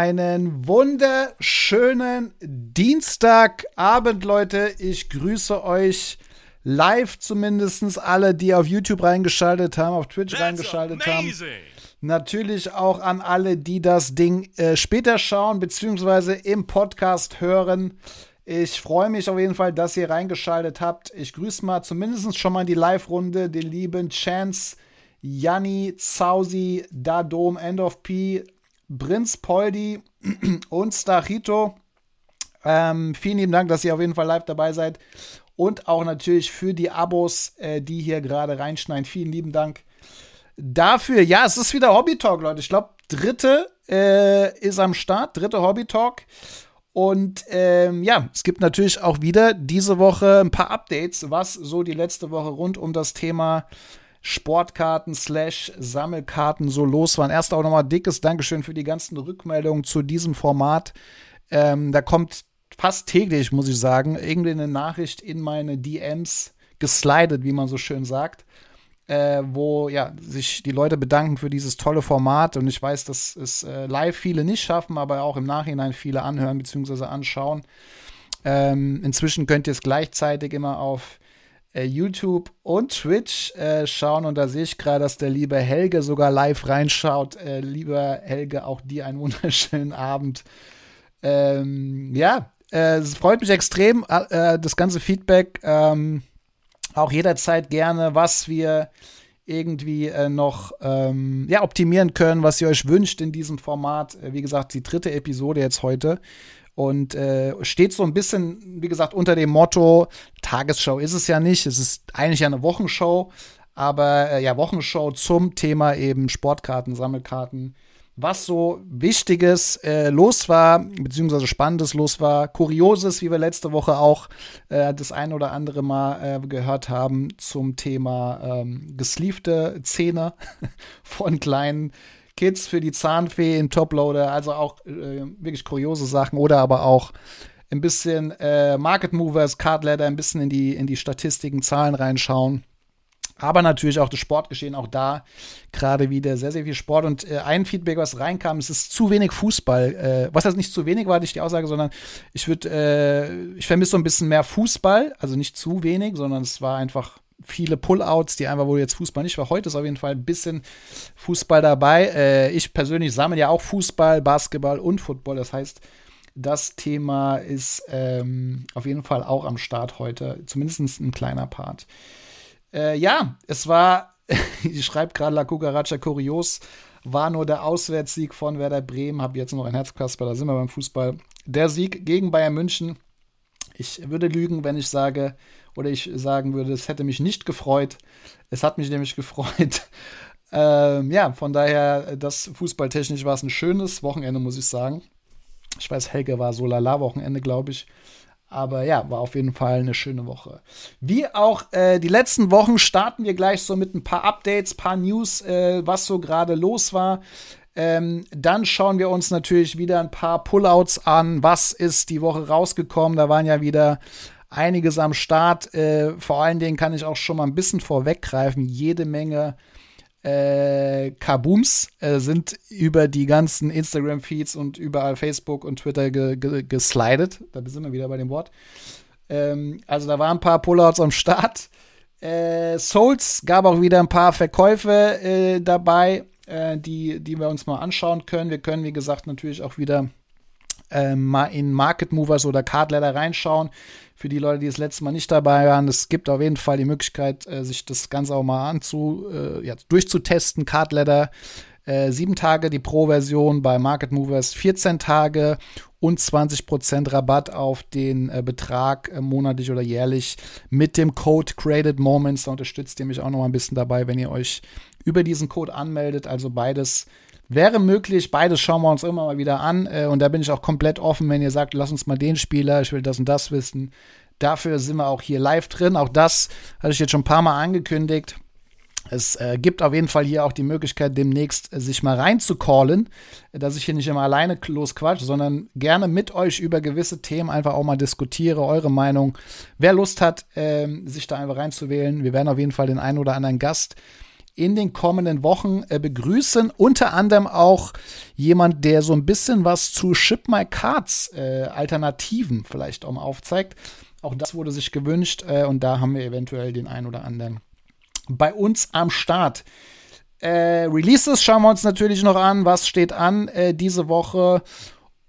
Einen wunderschönen Dienstagabend, Leute. Ich grüße euch live zumindest alle, die auf YouTube reingeschaltet haben, auf Twitch That's reingeschaltet amazing. haben. Natürlich auch an alle, die das Ding äh, später schauen, beziehungsweise im Podcast hören. Ich freue mich auf jeden Fall, dass ihr reingeschaltet habt. Ich grüße mal zumindest schon mal in die Live-Runde den lieben Chance, Janni, Zausi, Dadom, End of P, Prinz Poldi und Stachito. Ähm, vielen lieben Dank, dass ihr auf jeden Fall live dabei seid. Und auch natürlich für die Abos, äh, die hier gerade reinschneiden. Vielen lieben Dank dafür. Ja, es ist wieder Hobby Talk, Leute. Ich glaube, dritte äh, ist am Start. Dritte Hobby Talk. Und ähm, ja, es gibt natürlich auch wieder diese Woche ein paar Updates, was so die letzte Woche rund um das Thema Sportkarten slash Sammelkarten so los waren. Erst auch nochmal dickes Dankeschön für die ganzen Rückmeldungen zu diesem Format. Ähm, da kommt fast täglich, muss ich sagen, irgendwie eine Nachricht in meine DMs geslidet, wie man so schön sagt. Äh, wo ja sich die Leute bedanken für dieses tolle Format und ich weiß, dass es äh, live viele nicht schaffen, aber auch im Nachhinein viele anhören bzw. anschauen. Ähm, inzwischen könnt ihr es gleichzeitig immer auf YouTube und Twitch äh, schauen. Und da sehe ich gerade, dass der liebe Helge sogar live reinschaut. Äh, lieber Helge, auch dir einen wunderschönen Abend. Ähm, ja, äh, es freut mich extrem, äh, das ganze Feedback. Ähm, auch jederzeit gerne, was wir irgendwie äh, noch ähm, ja, optimieren können, was ihr euch wünscht in diesem Format. wie gesagt, die dritte Episode jetzt heute. Und äh, steht so ein bisschen, wie gesagt, unter dem Motto, Tagesschau ist es ja nicht, es ist eigentlich eine Wochenshow, aber äh, ja, Wochenshow zum Thema eben Sportkarten, Sammelkarten, was so Wichtiges äh, los war, beziehungsweise Spannendes los war, Kurioses, wie wir letzte Woche auch äh, das ein oder andere Mal äh, gehört haben zum Thema ähm, gesleevte Zähne von kleinen Kids für die Zahnfee in Toploader, also auch äh, wirklich kuriose Sachen oder aber auch ein bisschen äh, Market Movers, Card Ladder, ein bisschen in die, in die Statistiken, Zahlen reinschauen. Aber natürlich auch das Sportgeschehen, auch da gerade wieder sehr, sehr viel Sport. Und äh, ein Feedback, was reinkam, es ist zu wenig Fußball. Äh, was heißt nicht zu wenig, war nicht die Aussage, sondern ich würde, äh, ich vermisse so ein bisschen mehr Fußball. Also nicht zu wenig, sondern es war einfach viele Pullouts, die einfach, wo jetzt Fußball nicht war. Heute ist auf jeden Fall ein bisschen Fußball dabei. Äh, ich persönlich sammle ja auch Fußball, Basketball und Football. Das heißt, das Thema ist ähm, auf jeden Fall auch am Start heute. Zumindest ein kleiner Part. Äh, ja, es war, ich schreibe gerade La Cucaracha kurios, war nur der Auswärtssieg von Werder Bremen. Habe jetzt noch ein Herzkasper, da sind wir beim Fußball. Der Sieg gegen Bayern München. Ich würde lügen, wenn ich sage, oder ich sagen würde, es hätte mich nicht gefreut. Es hat mich nämlich gefreut. ähm, ja, von daher, das fußballtechnisch war es ein schönes Wochenende, muss ich sagen. Ich weiß, Helge war so lala Wochenende, glaube ich. Aber ja, war auf jeden Fall eine schöne Woche. Wie auch äh, die letzten Wochen starten wir gleich so mit ein paar Updates, paar News, äh, was so gerade los war. Ähm, dann schauen wir uns natürlich wieder ein paar Pullouts an. Was ist die Woche rausgekommen? Da waren ja wieder einiges am Start. Äh, vor allen Dingen kann ich auch schon mal ein bisschen vorweggreifen. Jede Menge äh, Kabooms äh, sind über die ganzen Instagram-Feeds und überall Facebook und Twitter ge ge geslidet. Da sind wir wieder bei dem Wort. Ähm, also da waren ein paar Pullouts am Start. Äh, Souls gab auch wieder ein paar Verkäufe äh, dabei, äh, die, die wir uns mal anschauen können. Wir können, wie gesagt, natürlich auch wieder äh, mal in Market Movers oder Card Ladder reinschauen für die Leute, die das letzte Mal nicht dabei waren, es gibt auf jeden Fall die Möglichkeit, äh, sich das Ganze auch mal anzu, äh, ja, durchzutesten. Card Letter, äh, sieben Tage die Pro-Version bei Market Movers, 14 Tage und 20% Rabatt auf den äh, Betrag äh, monatlich oder jährlich mit dem Code Created Moments. Da unterstützt ihr mich auch noch mal ein bisschen dabei, wenn ihr euch über diesen Code anmeldet. Also beides Wäre möglich, beides schauen wir uns immer mal wieder an. Äh, und da bin ich auch komplett offen, wenn ihr sagt, lass uns mal den Spieler, ich will das und das wissen. Dafür sind wir auch hier live drin. Auch das hatte ich jetzt schon ein paar Mal angekündigt. Es äh, gibt auf jeden Fall hier auch die Möglichkeit, demnächst äh, sich mal reinzucallen, dass ich hier nicht immer alleine losquatsche, sondern gerne mit euch über gewisse Themen einfach auch mal diskutiere, eure Meinung. Wer Lust hat, äh, sich da einfach reinzuwählen, wir werden auf jeden Fall den einen oder anderen Gast in den kommenden Wochen äh, begrüßen. Unter anderem auch jemand, der so ein bisschen was zu Ship My Cards äh, Alternativen vielleicht auch mal aufzeigt. Auch das wurde sich gewünscht äh, und da haben wir eventuell den einen oder anderen bei uns am Start. Äh, Releases schauen wir uns natürlich noch an. Was steht an äh, diese Woche?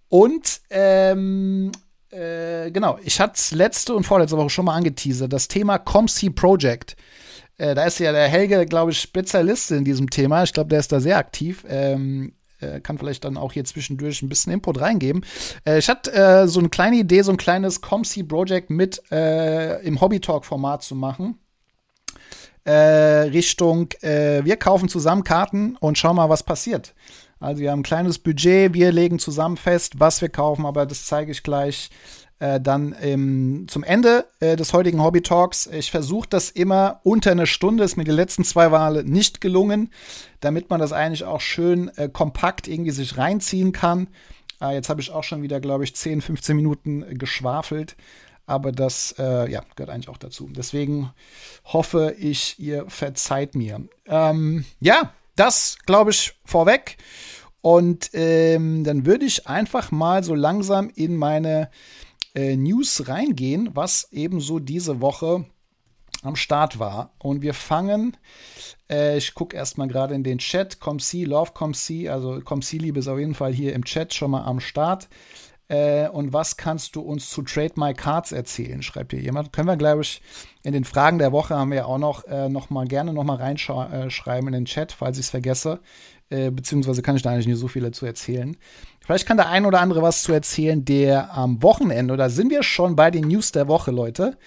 Und ähm, äh, genau, ich hatte es letzte und vorletzte Woche schon mal angeteasert. Das Thema ComC Project. Äh, da ist ja der Helge, glaube ich, Spezialist in diesem Thema. Ich glaube, der ist da sehr aktiv. Ähm, äh, kann vielleicht dann auch hier zwischendurch ein bisschen Input reingeben. Äh, ich hatte äh, so eine kleine Idee, so ein kleines ComC Project mit im Hobby Talk Format zu machen. Richtung, wir kaufen zusammen Karten und schauen mal, was passiert. Also wir haben ein kleines Budget, wir legen zusammen fest, was wir kaufen, aber das zeige ich gleich äh, dann ähm, zum Ende äh, des heutigen Hobby Talks. Ich versuche das immer unter einer Stunde, ist mir die letzten zwei Wale nicht gelungen, damit man das eigentlich auch schön äh, kompakt irgendwie sich reinziehen kann. Äh, jetzt habe ich auch schon wieder, glaube ich, 10, 15 Minuten geschwafelt aber das äh, ja, gehört eigentlich auch dazu. Deswegen hoffe ich, ihr verzeiht mir. Ähm, ja, das glaube ich vorweg. Und ähm, dann würde ich einfach mal so langsam in meine äh, News reingehen, was ebenso diese Woche am Start war. Und wir fangen, äh, ich gucke erstmal gerade in den Chat, ComC, Love ComC, also ComC Liebe ist auf jeden Fall hier im Chat schon mal am Start. Äh, und was kannst du uns zu Trade My Cards erzählen? Schreibt hier jemand. Können wir, glaube ich, in den Fragen der Woche haben wir auch noch, äh, noch mal gerne noch mal reinschreiben äh, in den Chat, falls ich es vergesse. Äh, beziehungsweise kann ich da eigentlich nicht so viel dazu erzählen. Vielleicht kann der ein oder andere was zu erzählen, der am Wochenende, oder sind wir schon bei den News der Woche, Leute?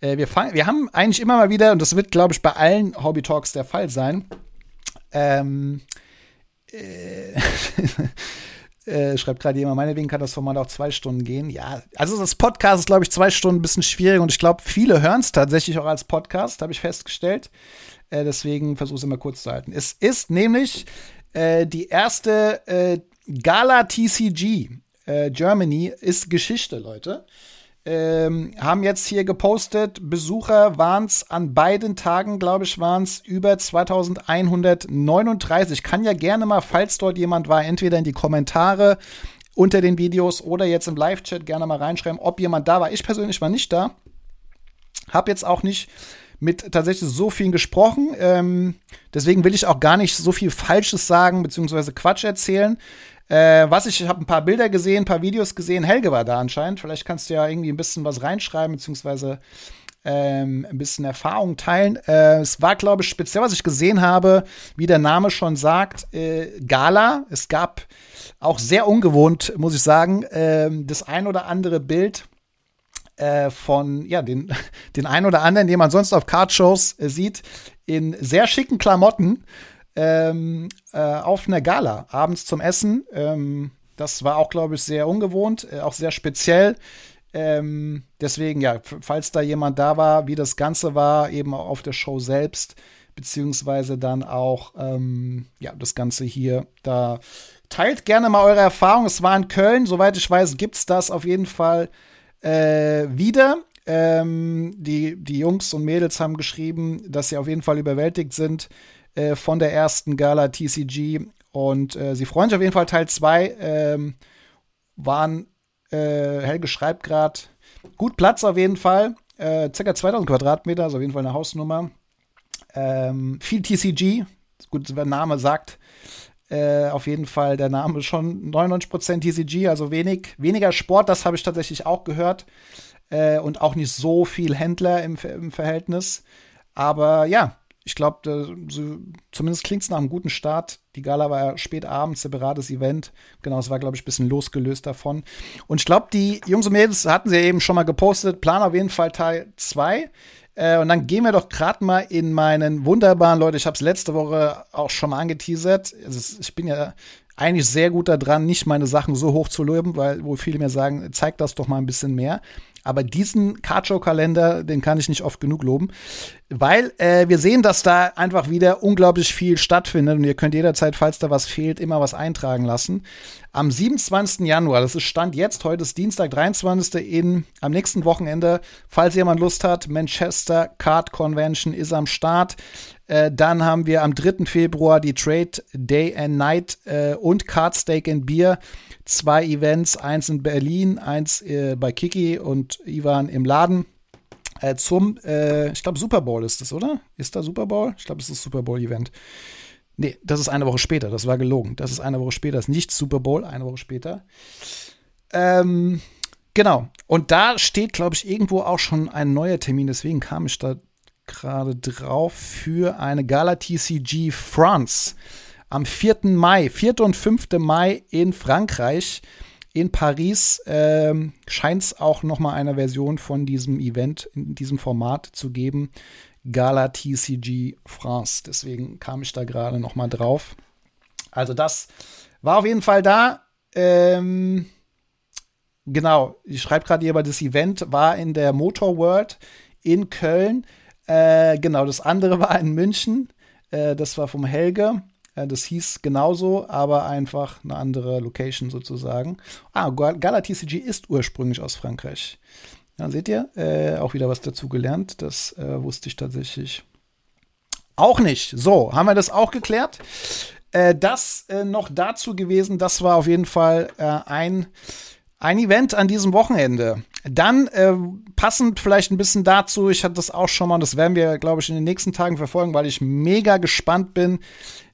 Äh, wir, fang, wir haben eigentlich immer mal wieder, und das wird, glaube ich, bei allen Hobby Talks der Fall sein, ähm, äh, Äh, schreibt gerade jemand, meinetwegen kann das Format auch zwei Stunden gehen. Ja, also das Podcast ist, glaube ich, zwei Stunden ein bisschen schwierig und ich glaube, viele hören es tatsächlich auch als Podcast, habe ich festgestellt. Äh, deswegen versuche es immer kurz zu halten. Es ist nämlich äh, die erste äh, Gala TCG äh, Germany ist Geschichte, Leute ähm, haben jetzt hier gepostet, Besucher waren es an beiden Tagen, glaube ich, waren es über 2139. Kann ja gerne mal, falls dort jemand war, entweder in die Kommentare unter den Videos oder jetzt im Live-Chat gerne mal reinschreiben, ob jemand da war. Ich persönlich war nicht da. Hab jetzt auch nicht mit tatsächlich so vielen gesprochen. Ähm, deswegen will ich auch gar nicht so viel Falsches sagen, beziehungsweise Quatsch erzählen. Äh, was ich, ich habe ein paar Bilder gesehen, ein paar Videos gesehen. Helge war da anscheinend. Vielleicht kannst du ja irgendwie ein bisschen was reinschreiben, beziehungsweise ähm, ein bisschen Erfahrung teilen. Äh, es war, glaube ich, speziell, was ich gesehen habe, wie der Name schon sagt, äh, Gala. Es gab auch sehr ungewohnt, muss ich sagen, äh, das ein oder andere Bild äh, von ja den den ein oder anderen, den man sonst auf Cardshows äh, sieht, in sehr schicken Klamotten ähm, äh, auf einer Gala abends zum Essen. Ähm, das war auch, glaube ich, sehr ungewohnt, äh, auch sehr speziell. Ähm, deswegen, ja, falls da jemand da war, wie das Ganze war, eben auf der Show selbst, beziehungsweise dann auch, ähm, ja, das Ganze hier, da teilt gerne mal eure Erfahrung. Es war in Köln, soweit ich weiß, gibt es das auf jeden Fall äh, wieder. Ähm, die, die Jungs und Mädels haben geschrieben, dass sie auf jeden Fall überwältigt sind äh, von der ersten Gala TCG. Und äh, sie freuen sich auf jeden Fall. Teil 2 ähm, waren, äh, Helge schreibt gerade, gut Platz auf jeden Fall. Äh, circa 2000 Quadratmeter, also auf jeden Fall eine Hausnummer. Ähm, viel TCG, gut, der Name sagt, äh, auf jeden Fall der Name schon 99% TCG, also wenig, weniger Sport, das habe ich tatsächlich auch gehört. Äh, und auch nicht so viel Händler im, im Verhältnis. Aber ja, ich glaube, so, zumindest klingt es nach einem guten Start. Die Gala war ja spät abends, separates Event. Genau, es war, glaube ich, ein bisschen losgelöst davon. Und ich glaube, die Jungs und Mädels hatten sie ja eben schon mal gepostet. Plan auf jeden Fall Teil 2. Äh, und dann gehen wir doch gerade mal in meinen wunderbaren, Leute, ich habe es letzte Woche auch schon mal angeteasert. Also ich bin ja eigentlich sehr gut daran, nicht meine Sachen so hoch zu loben, weil wo viele mir sagen, zeig das doch mal ein bisschen mehr. Aber diesen Cardshow-Kalender, den kann ich nicht oft genug loben. Weil äh, wir sehen, dass da einfach wieder unglaublich viel stattfindet und ihr könnt jederzeit, falls da was fehlt, immer was eintragen lassen. Am 27. Januar, das ist Stand jetzt, heute ist Dienstag, 23. in, am nächsten Wochenende, falls jemand Lust hat, Manchester Card Convention ist am Start. Äh, dann haben wir am 3. Februar die Trade Day and Night äh, und Card Steak and Beer. Zwei Events, eins in Berlin, eins äh, bei Kiki und Ivan im Laden äh, zum, äh, ich glaube, Super Bowl ist das, oder? Ist da Super Bowl? Ich glaube, es ist das Super Bowl-Event. Nee, das ist eine Woche später, das war gelogen. Das ist eine Woche später, das ist nicht Super Bowl, eine Woche später. Ähm, genau. Und da steht, glaube ich, irgendwo auch schon ein neuer Termin, deswegen kam ich da gerade drauf für eine Gala TCG France am 4. Mai, 4. und 5. Mai in Frankreich in Paris ähm, scheint es auch noch mal eine Version von diesem Event in diesem Format zu geben. Gala TCG France. Deswegen kam ich da gerade noch mal drauf. Also das war auf jeden Fall da. Ähm, genau, ich schreibe gerade hier, aber das Event war in der Motor World in Köln. Äh, genau, das andere war in München. Äh, das war vom Helge. Äh, das hieß genauso, aber einfach eine andere Location sozusagen. Ah, Gala TCG ist ursprünglich aus Frankreich. Ja, seht ihr, äh, auch wieder was dazu gelernt. Das äh, wusste ich tatsächlich auch nicht. So, haben wir das auch geklärt. Äh, das äh, noch dazu gewesen, das war auf jeden Fall äh, ein ein Event an diesem Wochenende. Dann äh, passend vielleicht ein bisschen dazu, ich hatte das auch schon mal, das werden wir, glaube ich, in den nächsten Tagen verfolgen, weil ich mega gespannt bin,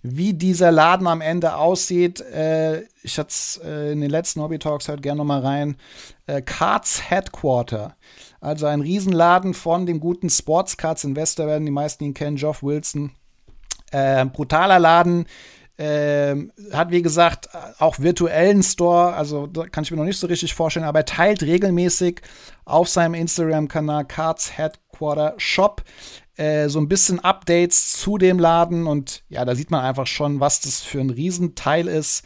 wie dieser Laden am Ende aussieht. Äh, ich hatte es äh, in den letzten Hobby Talks halt gerne noch mal rein. Äh, Cards Headquarter. Also ein Riesenladen von dem guten Sports Cards Investor werden die meisten ihn kennen, Geoff Wilson. Äh, brutaler Laden ähm, hat, wie gesagt, auch virtuellen Store, also kann ich mir noch nicht so richtig vorstellen, aber er teilt regelmäßig auf seinem Instagram-Kanal Cards Headquarter Shop äh, so ein bisschen Updates zu dem Laden und ja, da sieht man einfach schon, was das für ein Riesenteil ist.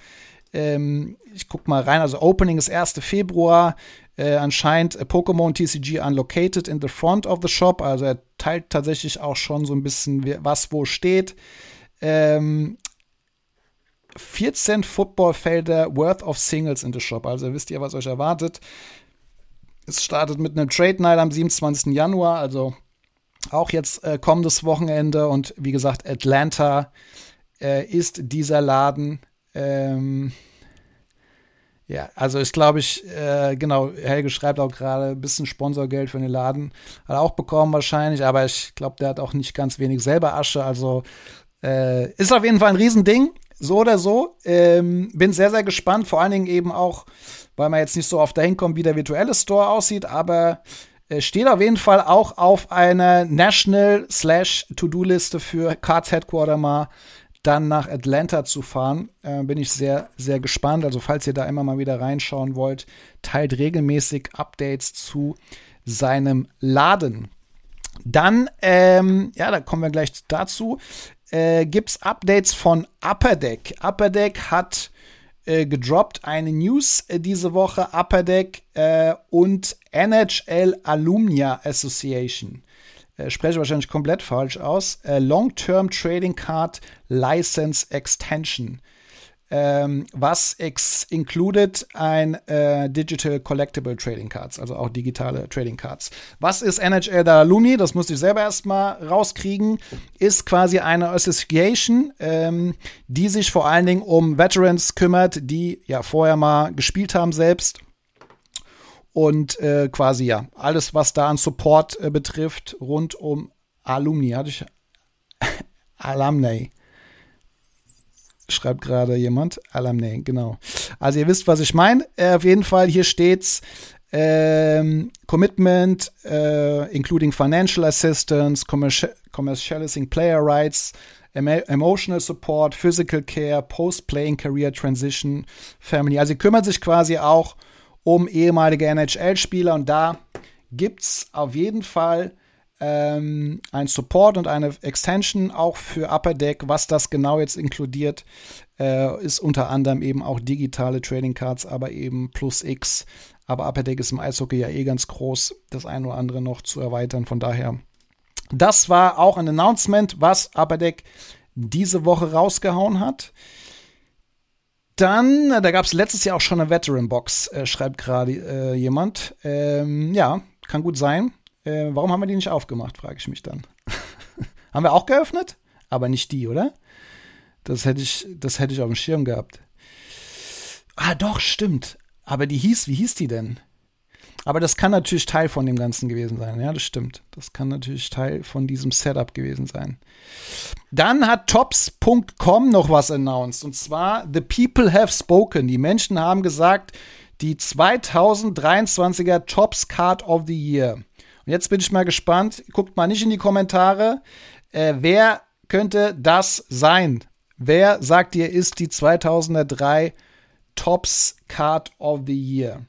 Ähm, ich guck mal rein, also Opening ist 1. Februar. Äh, anscheinend äh, Pokémon TCG unlocated in the front of the shop. Also er teilt tatsächlich auch schon so ein bisschen, was wo steht. Ähm, 14 Footballfelder worth of Singles in the Shop. Also wisst ihr, was euch erwartet. Es startet mit einem Trade Night am 27. Januar, also auch jetzt äh, kommendes Wochenende. Und wie gesagt, Atlanta äh, ist dieser Laden. Ähm, ja, also ich glaube, ich, äh, genau, Helge schreibt auch gerade ein bisschen Sponsorgeld für den Laden. Hat er auch bekommen wahrscheinlich, aber ich glaube, der hat auch nicht ganz wenig selber Asche. Also äh, ist auf jeden Fall ein Riesending. So oder so. Ähm, bin sehr, sehr gespannt. Vor allen Dingen eben auch, weil man jetzt nicht so oft dahin kommt, wie der virtuelle Store aussieht. Aber steht auf jeden Fall auch auf einer National slash To-Do-Liste für Cards Headquarter mal dann nach Atlanta zu fahren. Äh, bin ich sehr, sehr gespannt. Also falls ihr da immer mal wieder reinschauen wollt, teilt regelmäßig Updates zu seinem Laden. Dann, ähm, ja, da kommen wir gleich dazu äh, gibt es Updates von Upper Deck. Upper Deck hat äh, gedroppt eine News äh, diese Woche. Upper Deck äh, und NHL Alumnia Association. Äh, spreche wahrscheinlich komplett falsch aus. Long-Term Trading Card License Extension ähm, was included ein äh, Digital Collectible Trading Cards, also auch digitale Trading Cards. Was ist NHL da Alumni? Das musste ich selber erstmal rauskriegen. Ist quasi eine Association, ähm, die sich vor allen Dingen um Veterans kümmert, die ja vorher mal gespielt haben selbst. Und äh, quasi ja, alles, was da an Support äh, betrifft, rund um Alumni. Hatte ich Alumni schreibt gerade jemand. Alamne, genau. Also ihr wisst, was ich meine. Äh, auf jeden Fall, hier steht's. Ähm, Commitment, äh, including financial assistance, commercial, commercializing player rights, emotional support, physical care, post-playing career transition, family. Also sie kümmert sich quasi auch um ehemalige NHL-Spieler und da gibt's auf jeden Fall ähm, ein Support und eine Extension auch für Upper Deck. Was das genau jetzt inkludiert, äh, ist unter anderem eben auch digitale Trading Cards, aber eben plus X. Aber Upper Deck ist im Eishockey ja eh ganz groß, das eine oder andere noch zu erweitern. Von daher Das war auch ein Announcement, was Aberdeck diese Woche rausgehauen hat. Dann, da gab es letztes Jahr auch schon eine Veteran-Box, äh, schreibt gerade äh, jemand. Ähm, ja, kann gut sein. Äh, warum haben wir die nicht aufgemacht, frage ich mich dann. haben wir auch geöffnet? Aber nicht die, oder? Das hätte ich, das hätte ich auf dem Schirm gehabt. Ah, doch, stimmt. Aber die hieß, wie hieß die denn? Aber das kann natürlich Teil von dem Ganzen gewesen sein. Ja, das stimmt. Das kann natürlich Teil von diesem Setup gewesen sein. Dann hat Tops.com noch was announced. Und zwar, The People Have Spoken. Die Menschen haben gesagt, die 2023er Tops Card of the Year. Und jetzt bin ich mal gespannt. Guckt mal nicht in die Kommentare. Äh, wer könnte das sein? Wer sagt ihr, ist die 2003 Tops Card of the Year?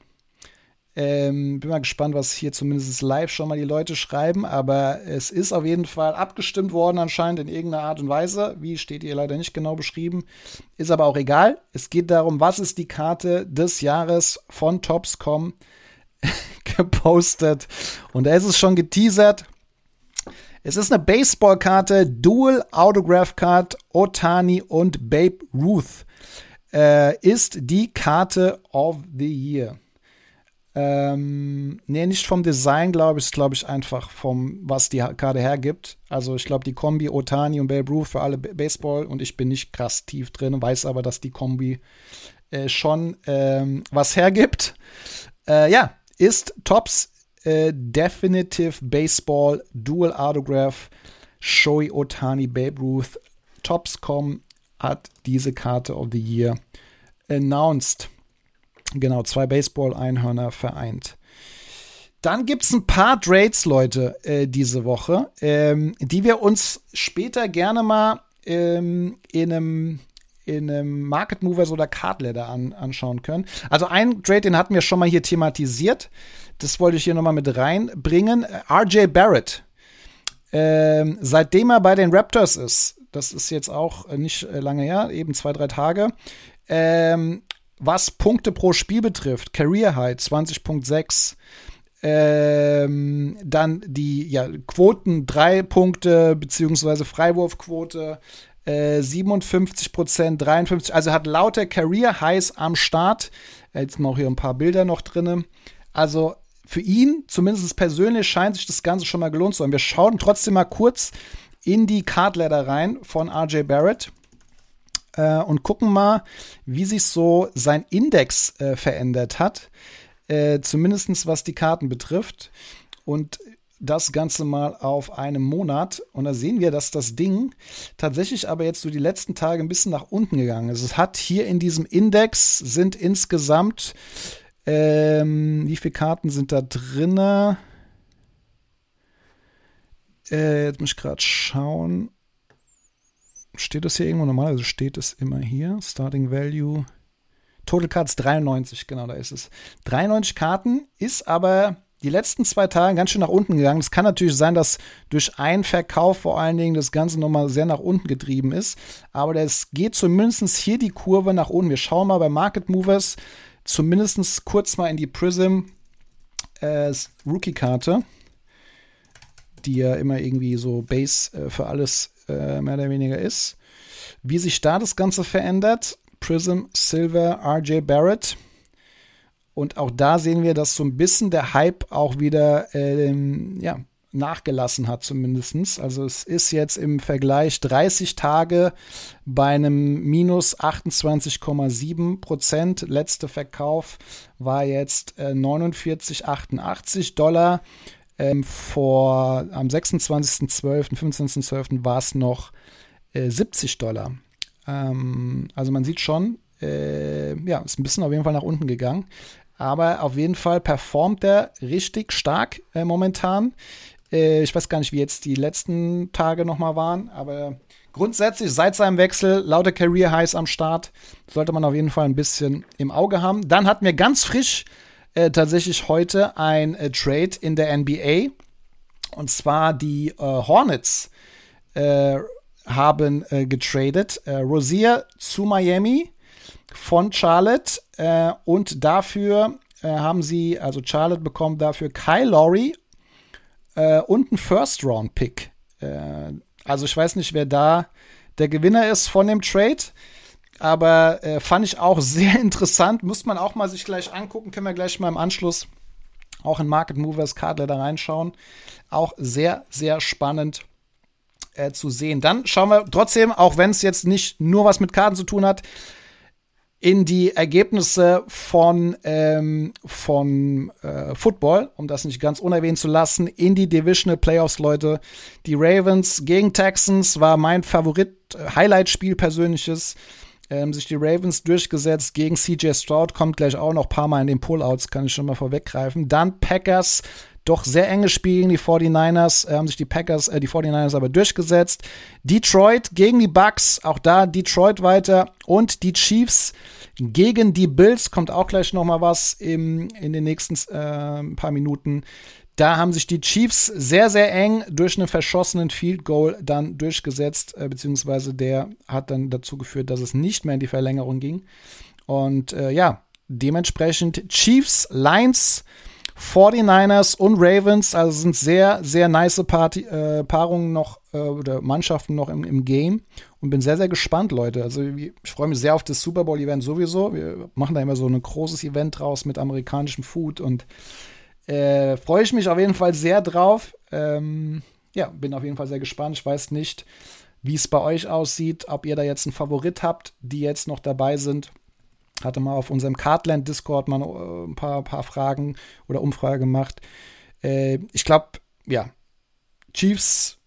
Ähm, bin mal gespannt, was hier zumindest live schon mal die Leute schreiben, aber es ist auf jeden Fall abgestimmt worden anscheinend in irgendeiner Art und Weise. Wie steht hier leider nicht genau beschrieben. Ist aber auch egal. Es geht darum, was ist die Karte des Jahres von Topscom gepostet. Und da ist es schon geteasert. Es ist eine Baseballkarte, Dual Autograph Card, Otani und Babe Ruth. Äh, ist die Karte of the Year. Ähm, nee, nicht vom Design, glaube ich, ist, glaube ich, einfach vom, was die Karte hergibt. Also ich glaube, die Kombi Otani und Babe Ruth für alle Baseball und ich bin nicht krass tief drin, weiß aber, dass die Kombi äh, schon ähm, was hergibt. Äh, ja, ist Tops äh, Definitive Baseball Dual Autograph Shoei Otani Babe Ruth. Topscom hat diese Karte of the Year announced. Genau, zwei Baseball-Einhörner vereint. Dann gibt es ein paar Trades, Leute, äh, diese Woche, ähm, die wir uns später gerne mal ähm, in einem in einem Market Movers oder Card Ladder an, anschauen können. Also ein Trade, den hatten wir schon mal hier thematisiert. Das wollte ich hier nochmal mit reinbringen. RJ Barrett. Ähm, seitdem er bei den Raptors ist, das ist jetzt auch nicht äh, lange her, eben zwei, drei Tage, ähm, was Punkte pro Spiel betrifft, Career High 20.6. Ähm, dann die ja, Quoten, drei Punkte, beziehungsweise Freiwurfquote, äh, 57 Prozent, 53%, also hat lauter Career Highs am Start. Jetzt sind auch hier ein paar Bilder noch drin. Also für ihn, zumindest persönlich, scheint sich das Ganze schon mal gelohnt zu haben. Wir schauen trotzdem mal kurz in die Card rein von RJ Barrett äh, und gucken mal, wie sich so sein Index äh, verändert hat. Äh, zumindest was die Karten betrifft. Und das Ganze mal auf einem Monat. Und da sehen wir, dass das Ding tatsächlich aber jetzt so die letzten Tage ein bisschen nach unten gegangen ist. Es hat hier in diesem Index sind insgesamt, ähm, wie viele Karten sind da drin? Äh, jetzt muss ich gerade schauen. Steht das hier irgendwo? Normalerweise steht es immer hier. Starting Value. Total Cards 93, genau, da ist es. 93 Karten ist aber die letzten zwei Tage ganz schön nach unten gegangen. Es kann natürlich sein, dass durch einen Verkauf vor allen Dingen das Ganze nochmal sehr nach unten getrieben ist. Aber es geht zumindest hier die Kurve nach unten. Wir schauen mal bei Market Movers zumindest kurz mal in die Prism äh, Rookie-Karte, die ja immer irgendwie so Base äh, für alles äh, mehr oder weniger ist. Wie sich da das Ganze verändert, Prism Silver RJ Barrett. Und auch da sehen wir, dass so ein bisschen der Hype auch wieder ähm, ja, nachgelassen hat, zumindest. Also es ist jetzt im Vergleich 30 Tage bei einem minus 28,7 Prozent. Letzter Verkauf war jetzt äh, 49,88 Dollar. Ähm, vor am 26.12., 25.12. war es noch äh, 70 Dollar. Ähm, also man sieht schon, äh, ja, ist ein bisschen auf jeden Fall nach unten gegangen. Aber auf jeden Fall performt er richtig stark äh, momentan. Äh, ich weiß gar nicht, wie jetzt die letzten Tage nochmal waren, aber grundsätzlich seit seinem Wechsel lauter Career Highs am Start. Sollte man auf jeden Fall ein bisschen im Auge haben. Dann hatten wir ganz frisch äh, tatsächlich heute ein äh, Trade in der NBA. Und zwar die äh, Hornets äh, haben getradet. Rosier zu Miami von Charlotte. und dafür haben sie, also Charlotte bekommt dafür Kyle Lowry äh, und ein First-Round-Pick. Äh, also ich weiß nicht, wer da der Gewinner ist von dem Trade. Aber äh, fand ich auch sehr interessant. Muss man auch mal sich gleich angucken. Können wir gleich mal im Anschluss auch in Market Movers Card Letter reinschauen. Auch sehr, sehr spannend äh, zu sehen. Dann schauen wir trotzdem, auch wenn es jetzt nicht nur was mit Karten zu tun hat, in die Ergebnisse von, ähm, von äh, Football, um das nicht ganz unerwähnt zu lassen, in die Divisional Playoffs, Leute. Die Ravens gegen Texans war mein Favorit, äh, Highlight-Spiel persönliches. Ähm, sich die Ravens durchgesetzt gegen CJ Stroud, kommt gleich auch noch ein paar Mal in den Pullouts, kann ich schon mal vorweggreifen. Dann Packers doch sehr enge Spiel gegen die 49ers, äh, haben sich die Packers, äh, die 49ers aber durchgesetzt. Detroit gegen die Bucks, auch da Detroit weiter und die Chiefs gegen die Bills, kommt auch gleich noch mal was im, in den nächsten äh, paar Minuten. Da haben sich die Chiefs sehr, sehr eng durch einen verschossenen Field Goal dann durchgesetzt, äh, beziehungsweise der hat dann dazu geführt, dass es nicht mehr in die Verlängerung ging. Und äh, ja, dementsprechend Chiefs, Lions, 49ers und Ravens, also sind sehr, sehr nice Party, äh, Paarungen noch äh, oder Mannschaften noch im, im Game und bin sehr, sehr gespannt, Leute. Also ich freue mich sehr auf das Super Bowl-Event sowieso. Wir machen da immer so ein großes Event draus mit amerikanischem Food und äh, freue ich mich auf jeden Fall sehr drauf. Ähm, ja, bin auf jeden Fall sehr gespannt. Ich weiß nicht, wie es bei euch aussieht, ob ihr da jetzt einen Favorit habt, die jetzt noch dabei sind hatte mal auf unserem Cardland Discord mal äh, ein paar, paar Fragen oder Umfrage gemacht. Äh, ich glaube, ja, Chiefs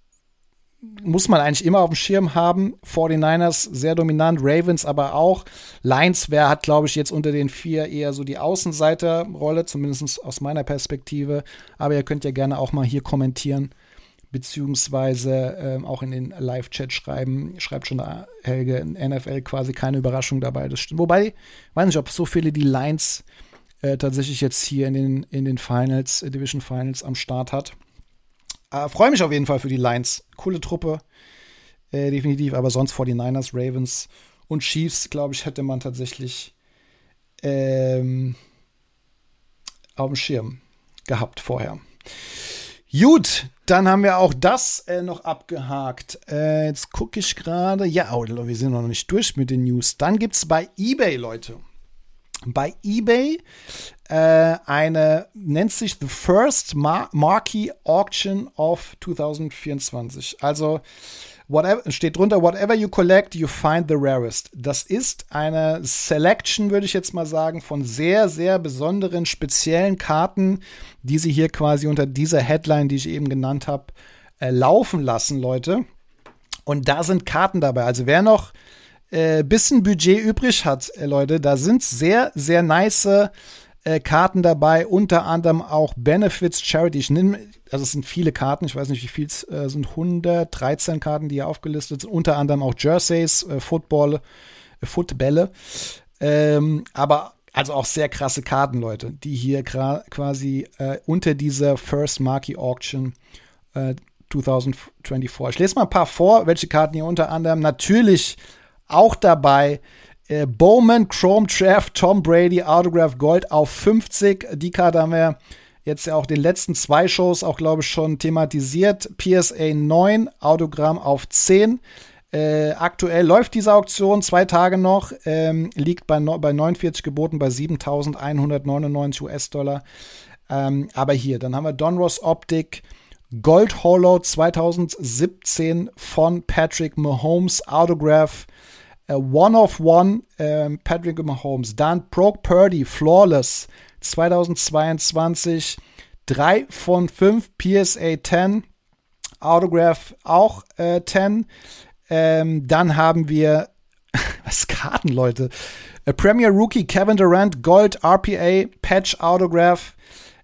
muss man eigentlich immer auf dem Schirm haben. 49ers sehr dominant, Ravens aber auch. Lions, wer hat, glaube ich, jetzt unter den vier eher so die Außenseiterrolle, zumindest aus meiner Perspektive. Aber ihr könnt ja gerne auch mal hier kommentieren, beziehungsweise ähm, auch in den Live-Chat schreiben. Schreibt schon da Helge in NFL quasi keine Überraschung dabei. Das stimmt. Wobei, weiß nicht, ob so viele die Lines äh, tatsächlich jetzt hier in den, in den Finals, äh, Division Finals am Start hat. Äh, Freue mich auf jeden Fall für die Lions. Coole Truppe, äh, definitiv. Aber sonst vor die Niners, Ravens und Chiefs, glaube ich, hätte man tatsächlich ähm, auf dem Schirm gehabt vorher. Gut, dann haben wir auch das äh, noch abgehakt. Äh, jetzt gucke ich gerade. Ja, oh, wir sind noch nicht durch mit den News. Dann gibt es bei eBay, Leute. Bei eBay äh, eine, nennt sich The First Mar Marquee Auction of 2024. Also whatever, steht drunter, whatever you collect, you find the rarest. Das ist eine Selection, würde ich jetzt mal sagen, von sehr, sehr besonderen, speziellen Karten, die sie hier quasi unter dieser Headline, die ich eben genannt habe, äh, laufen lassen, Leute. Und da sind Karten dabei. Also wer noch äh, bisschen Budget übrig hat, äh, Leute, da sind sehr, sehr nice äh, Karten dabei, unter anderem auch Benefits Charity. Ich nehme, also es sind viele Karten, ich weiß nicht, wie viel es äh, sind, 113 Karten, die hier aufgelistet sind, unter anderem auch Jerseys, äh, Football, äh, Footbälle, ähm, aber also auch sehr krasse Karten, Leute, die hier quasi äh, unter dieser First Marquee Auction 2024. Äh, ich lese mal ein paar vor, welche Karten hier unter anderem natürlich auch dabei äh, Bowman, Chrome Draft, Tom Brady, Autograph Gold auf 50. Die Karte haben wir jetzt ja auch den letzten zwei Shows auch, glaube ich, schon thematisiert. PSA 9, Autogramm auf 10. Äh, aktuell läuft diese Auktion, zwei Tage noch, ähm, liegt bei, no, bei 49 geboten bei 7.199 US-Dollar. Ähm, aber hier, dann haben wir Donruss Optik, Gold Hollow 2017 von Patrick Mahomes, Autograph Uh, one of One, ähm, Patrick Mahomes. Dann Brock Purdy, Flawless 2022. 3 von 5 PSA 10. Autograph auch äh, 10. Ähm, dann haben wir, was Karten, Leute? A Premier Rookie Kevin Durant, Gold RPA, Patch Autograph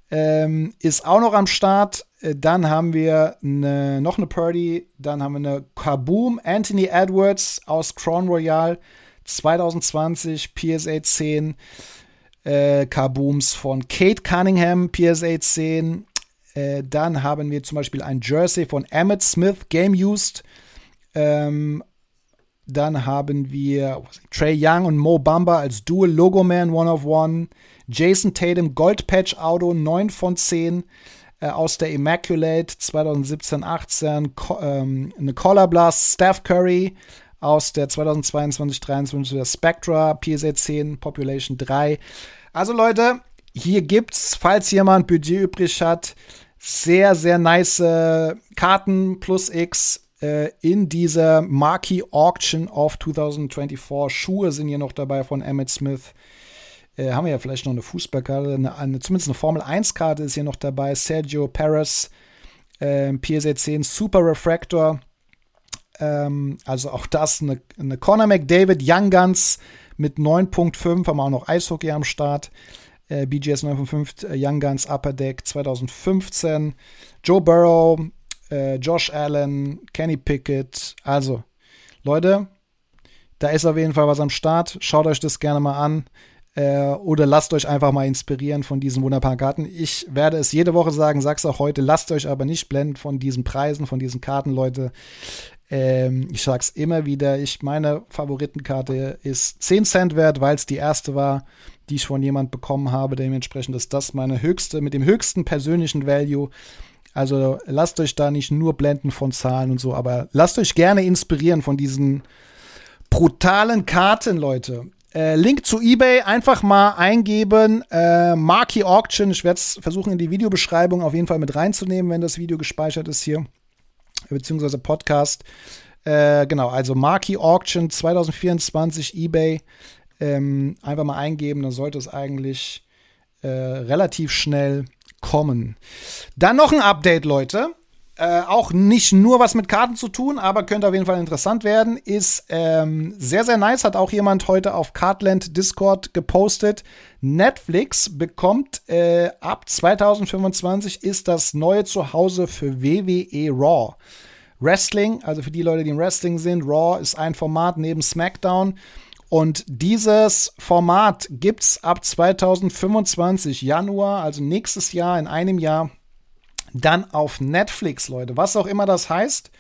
ähm, ist auch noch am Start. Äh, dann haben wir eine, noch eine Purdy, dann haben wir eine Kaboom, Anthony Edwards aus Crown Royal 2020, PSA 10. Äh, Kabooms von Kate Cunningham, PSA 10. Äh, dann haben wir zum Beispiel ein Jersey von Emmett Smith, Game Used. Ähm, dann haben wir Trey Young und Mo Bamba als Dual Logo Man One of One. Jason Tatum Gold Patch Auto 9 von 10. äh, aus der Immaculate 2017-18, ähm, eine Collar Blast Steph Curry aus der 2022-23 der Spectra PSA 10 Population 3. Also Leute, hier gibt's, falls jemand Budget übrig hat, sehr, sehr nice Karten plus X äh, in dieser Marquee Auction of 2024. Schuhe sind hier noch dabei von Emmett Smith. Äh, haben wir ja vielleicht noch eine Fußballkarte, eine, eine, zumindest eine Formel 1-Karte ist hier noch dabei. Sergio Perez, äh, PSA 10 Super Refractor. Ähm, also auch das eine, eine Conor McDavid Young Guns mit 9.5, haben wir auch noch Eishockey am Start. Äh, BGS 9.5 äh, Young Guns Upper Deck 2015. Joe Burrow, äh, Josh Allen, Kenny Pickett. Also, Leute, da ist auf jeden Fall was am Start. Schaut euch das gerne mal an. Äh, oder lasst euch einfach mal inspirieren von diesen wunderbaren Karten. Ich werde es jede Woche sagen, sag's auch heute. Lasst euch aber nicht blenden von diesen Preisen, von diesen Karten, Leute. Ähm, ich sag's immer wieder. Ich, meine Favoritenkarte ist 10 Cent wert, weil es die erste war, die ich von jemand bekommen habe. Dementsprechend ist das meine höchste, mit dem höchsten persönlichen Value. Also lasst euch da nicht nur blenden von Zahlen und so, aber lasst euch gerne inspirieren von diesen brutalen Karten, Leute. Äh, Link zu eBay einfach mal eingeben. Äh, Marquee Auction. Ich werde es versuchen, in die Videobeschreibung auf jeden Fall mit reinzunehmen, wenn das Video gespeichert ist hier. Beziehungsweise Podcast. Äh, genau, also Marquee Auction 2024 eBay. Ähm, einfach mal eingeben, dann sollte es eigentlich äh, relativ schnell kommen. Dann noch ein Update, Leute. Äh, auch nicht nur was mit Karten zu tun, aber könnte auf jeden Fall interessant werden. Ist ähm, sehr, sehr nice. Hat auch jemand heute auf Cardland Discord gepostet. Netflix bekommt äh, ab 2025 ist das neue Zuhause für WWE Raw. Wrestling, also für die Leute, die im Wrestling sind, Raw ist ein Format neben SmackDown. Und dieses Format gibt's ab 2025 Januar, also nächstes Jahr, in einem Jahr, dann auf Netflix, Leute. Was auch immer das heißt.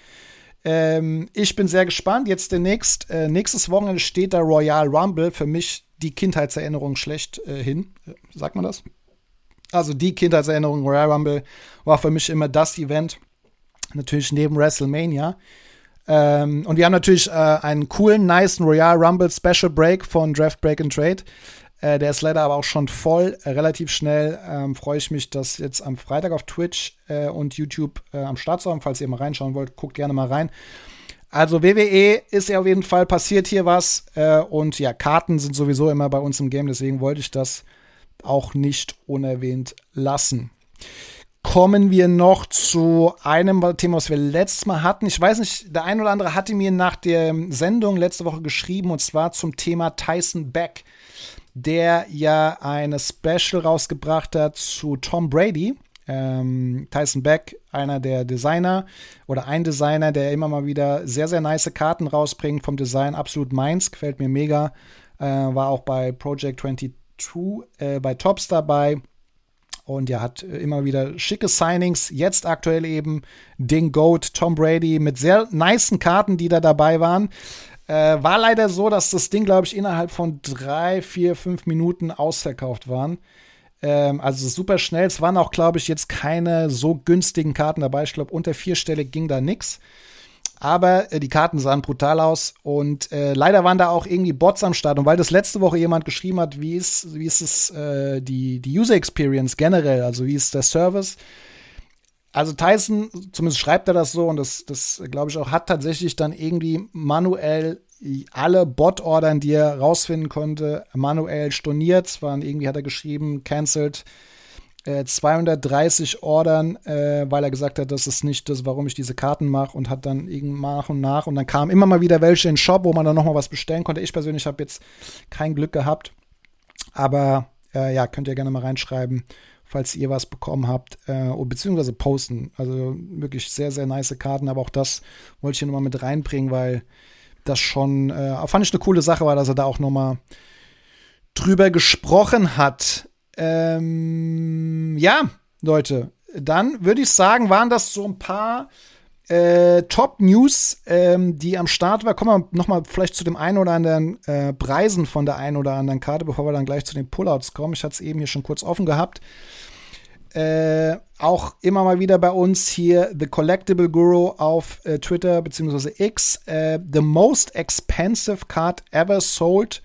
Ähm, ich bin sehr gespannt. Jetzt demnächst, äh, nächstes Wochenende steht da Royal Rumble. Für mich die Kindheitserinnerung schlecht äh, hin. Äh, sagt man das? Also die Kindheitserinnerung Royal Rumble war für mich immer das Event. Natürlich neben WrestleMania. Ähm, und wir haben natürlich äh, einen coolen, nice Royal Rumble Special Break von Draft Break and Trade. Äh, der ist leider aber auch schon voll. Äh, relativ schnell ähm, freue ich mich, das jetzt am Freitag auf Twitch äh, und YouTube äh, am Start zu haben. Falls ihr mal reinschauen wollt, guckt gerne mal rein. Also WWE ist ja auf jeden Fall passiert hier was. Äh, und ja, Karten sind sowieso immer bei uns im Game. Deswegen wollte ich das auch nicht unerwähnt lassen kommen wir noch zu einem Thema, was wir letztes Mal hatten. Ich weiß nicht, der ein oder andere hatte mir nach der Sendung letzte Woche geschrieben und zwar zum Thema Tyson Beck, der ja eine Special rausgebracht hat zu Tom Brady. Ähm, Tyson Beck, einer der Designer oder ein Designer, der immer mal wieder sehr, sehr nice Karten rausbringt vom Design. Absolut meins, gefällt mir mega. Äh, war auch bei Project 22 äh, bei Tops dabei und ja, hat äh, immer wieder schicke Signings. Jetzt aktuell eben den Goat Tom Brady mit sehr nicen Karten, die da dabei waren. Äh, war leider so, dass das Ding, glaube ich, innerhalb von drei, vier, fünf Minuten ausverkauft waren. Ähm, also super schnell. Es waren auch, glaube ich, jetzt keine so günstigen Karten dabei. Ich glaube, unter vierstellig ging da nichts. Aber äh, die Karten sahen brutal aus und äh, leider waren da auch irgendwie Bots am Start. Und weil das letzte Woche jemand geschrieben hat, wie ist, wie ist es äh, die, die User Experience generell, also wie ist der Service? Also Tyson, zumindest schreibt er das so und das, das glaube ich auch, hat tatsächlich dann irgendwie manuell alle Bot-Ordern, die er rausfinden konnte, manuell storniert. Waren irgendwie, hat er geschrieben, cancelled 230 äh, Ordern, äh, weil er gesagt hat, das ist nicht das, warum ich diese Karten mache und hat dann irgendwann nach und nach und dann kamen immer mal wieder welche in den Shop, wo man dann noch mal was bestellen konnte. Ich persönlich habe jetzt kein Glück gehabt, aber äh, ja, könnt ihr gerne mal reinschreiben, falls ihr was bekommen habt, äh, beziehungsweise posten. Also wirklich sehr, sehr nice Karten, aber auch das wollte ich hier nochmal mit reinbringen, weil das schon, äh, fand ich eine coole Sache war, dass er da auch nochmal drüber gesprochen hat. Ähm, ja, Leute, dann würde ich sagen, waren das so ein paar äh, Top-News, ähm, die am Start war. Kommen wir nochmal vielleicht zu dem einen oder anderen äh, Preisen von der einen oder anderen Karte, bevor wir dann gleich zu den Pullouts kommen. Ich hatte es eben hier schon kurz offen gehabt. Äh, auch immer mal wieder bei uns hier The Collectible Guru auf äh, Twitter bzw. X. Äh, the most expensive card ever sold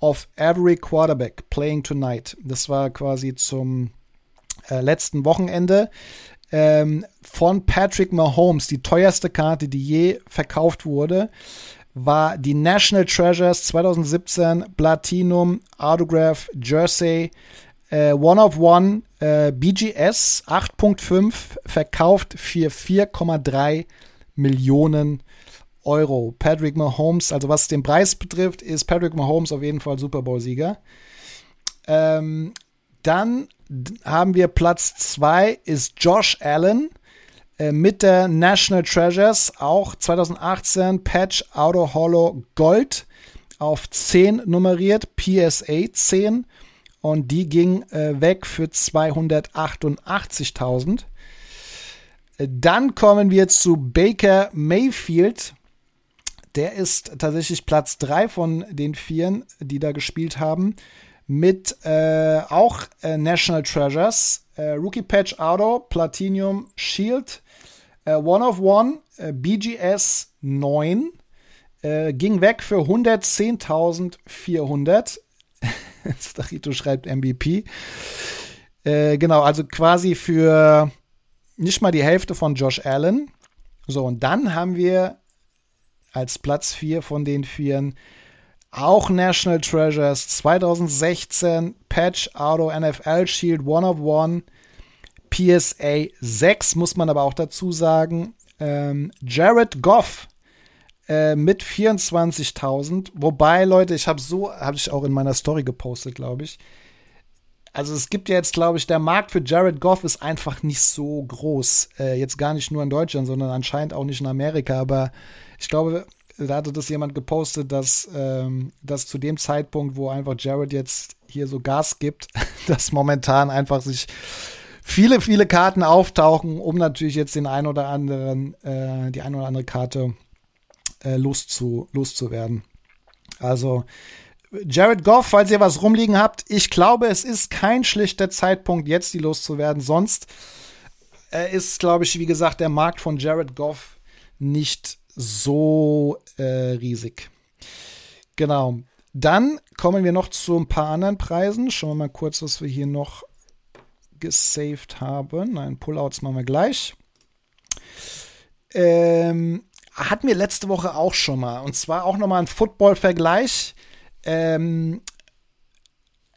of every quarterback playing tonight. Das war quasi zum äh, letzten Wochenende. Ähm, von Patrick Mahomes, die teuerste Karte, die je verkauft wurde, war die National Treasures 2017 Platinum Autograph Jersey äh, One of One äh, BGS 8.5 verkauft für 4,3 Millionen Euro. Patrick Mahomes, also was den Preis betrifft, ist Patrick Mahomes auf jeden Fall Super Bowl-Sieger. Ähm, dann haben wir Platz 2 ist Josh Allen äh, mit der National Treasures, auch 2018 Patch Auto Hollow Gold auf 10 nummeriert, PSA 10 und die ging äh, weg für 288.000. Äh, dann kommen wir zu Baker Mayfield. Der ist tatsächlich Platz 3 von den Vieren, die da gespielt haben. Mit äh, auch äh, National Treasures, äh, Rookie Patch Auto, Platinum Shield, äh, One of One, BGS 9. ging weg für 110.400. Stachito schreibt MVP. Äh, genau, also quasi für nicht mal die Hälfte von Josh Allen. So, und dann haben wir als Platz 4 von den Vieren auch National Treasures 2016 Patch Auto NFL Shield One of One PSA 6 muss man aber auch dazu sagen. Ähm, Jared Goff äh, mit 24.000. Wobei, Leute, ich habe so, habe ich auch in meiner Story gepostet, glaube ich. Also es gibt ja jetzt, glaube ich, der Markt für Jared Goff ist einfach nicht so groß. Äh, jetzt gar nicht nur in Deutschland, sondern anscheinend auch nicht in Amerika. Aber ich glaube, da hatte das jemand gepostet, dass, ähm, dass zu dem Zeitpunkt, wo einfach Jared jetzt hier so Gas gibt, dass momentan einfach sich viele, viele Karten auftauchen, um natürlich jetzt den ein oder anderen, äh, die ein oder andere Karte äh, loszu, loszuwerden. Also Jared Goff, falls ihr was rumliegen habt, ich glaube, es ist kein schlichter Zeitpunkt, jetzt die loszuwerden. Sonst äh, ist, glaube ich, wie gesagt, der Markt von Jared Goff nicht so äh, riesig. Genau. Dann kommen wir noch zu ein paar anderen Preisen. Schauen wir mal kurz, was wir hier noch gesaved haben. Nein, Pullouts machen wir gleich. Ähm, hatten wir letzte Woche auch schon mal. Und zwar auch nochmal ein Football-Vergleich. Ähm,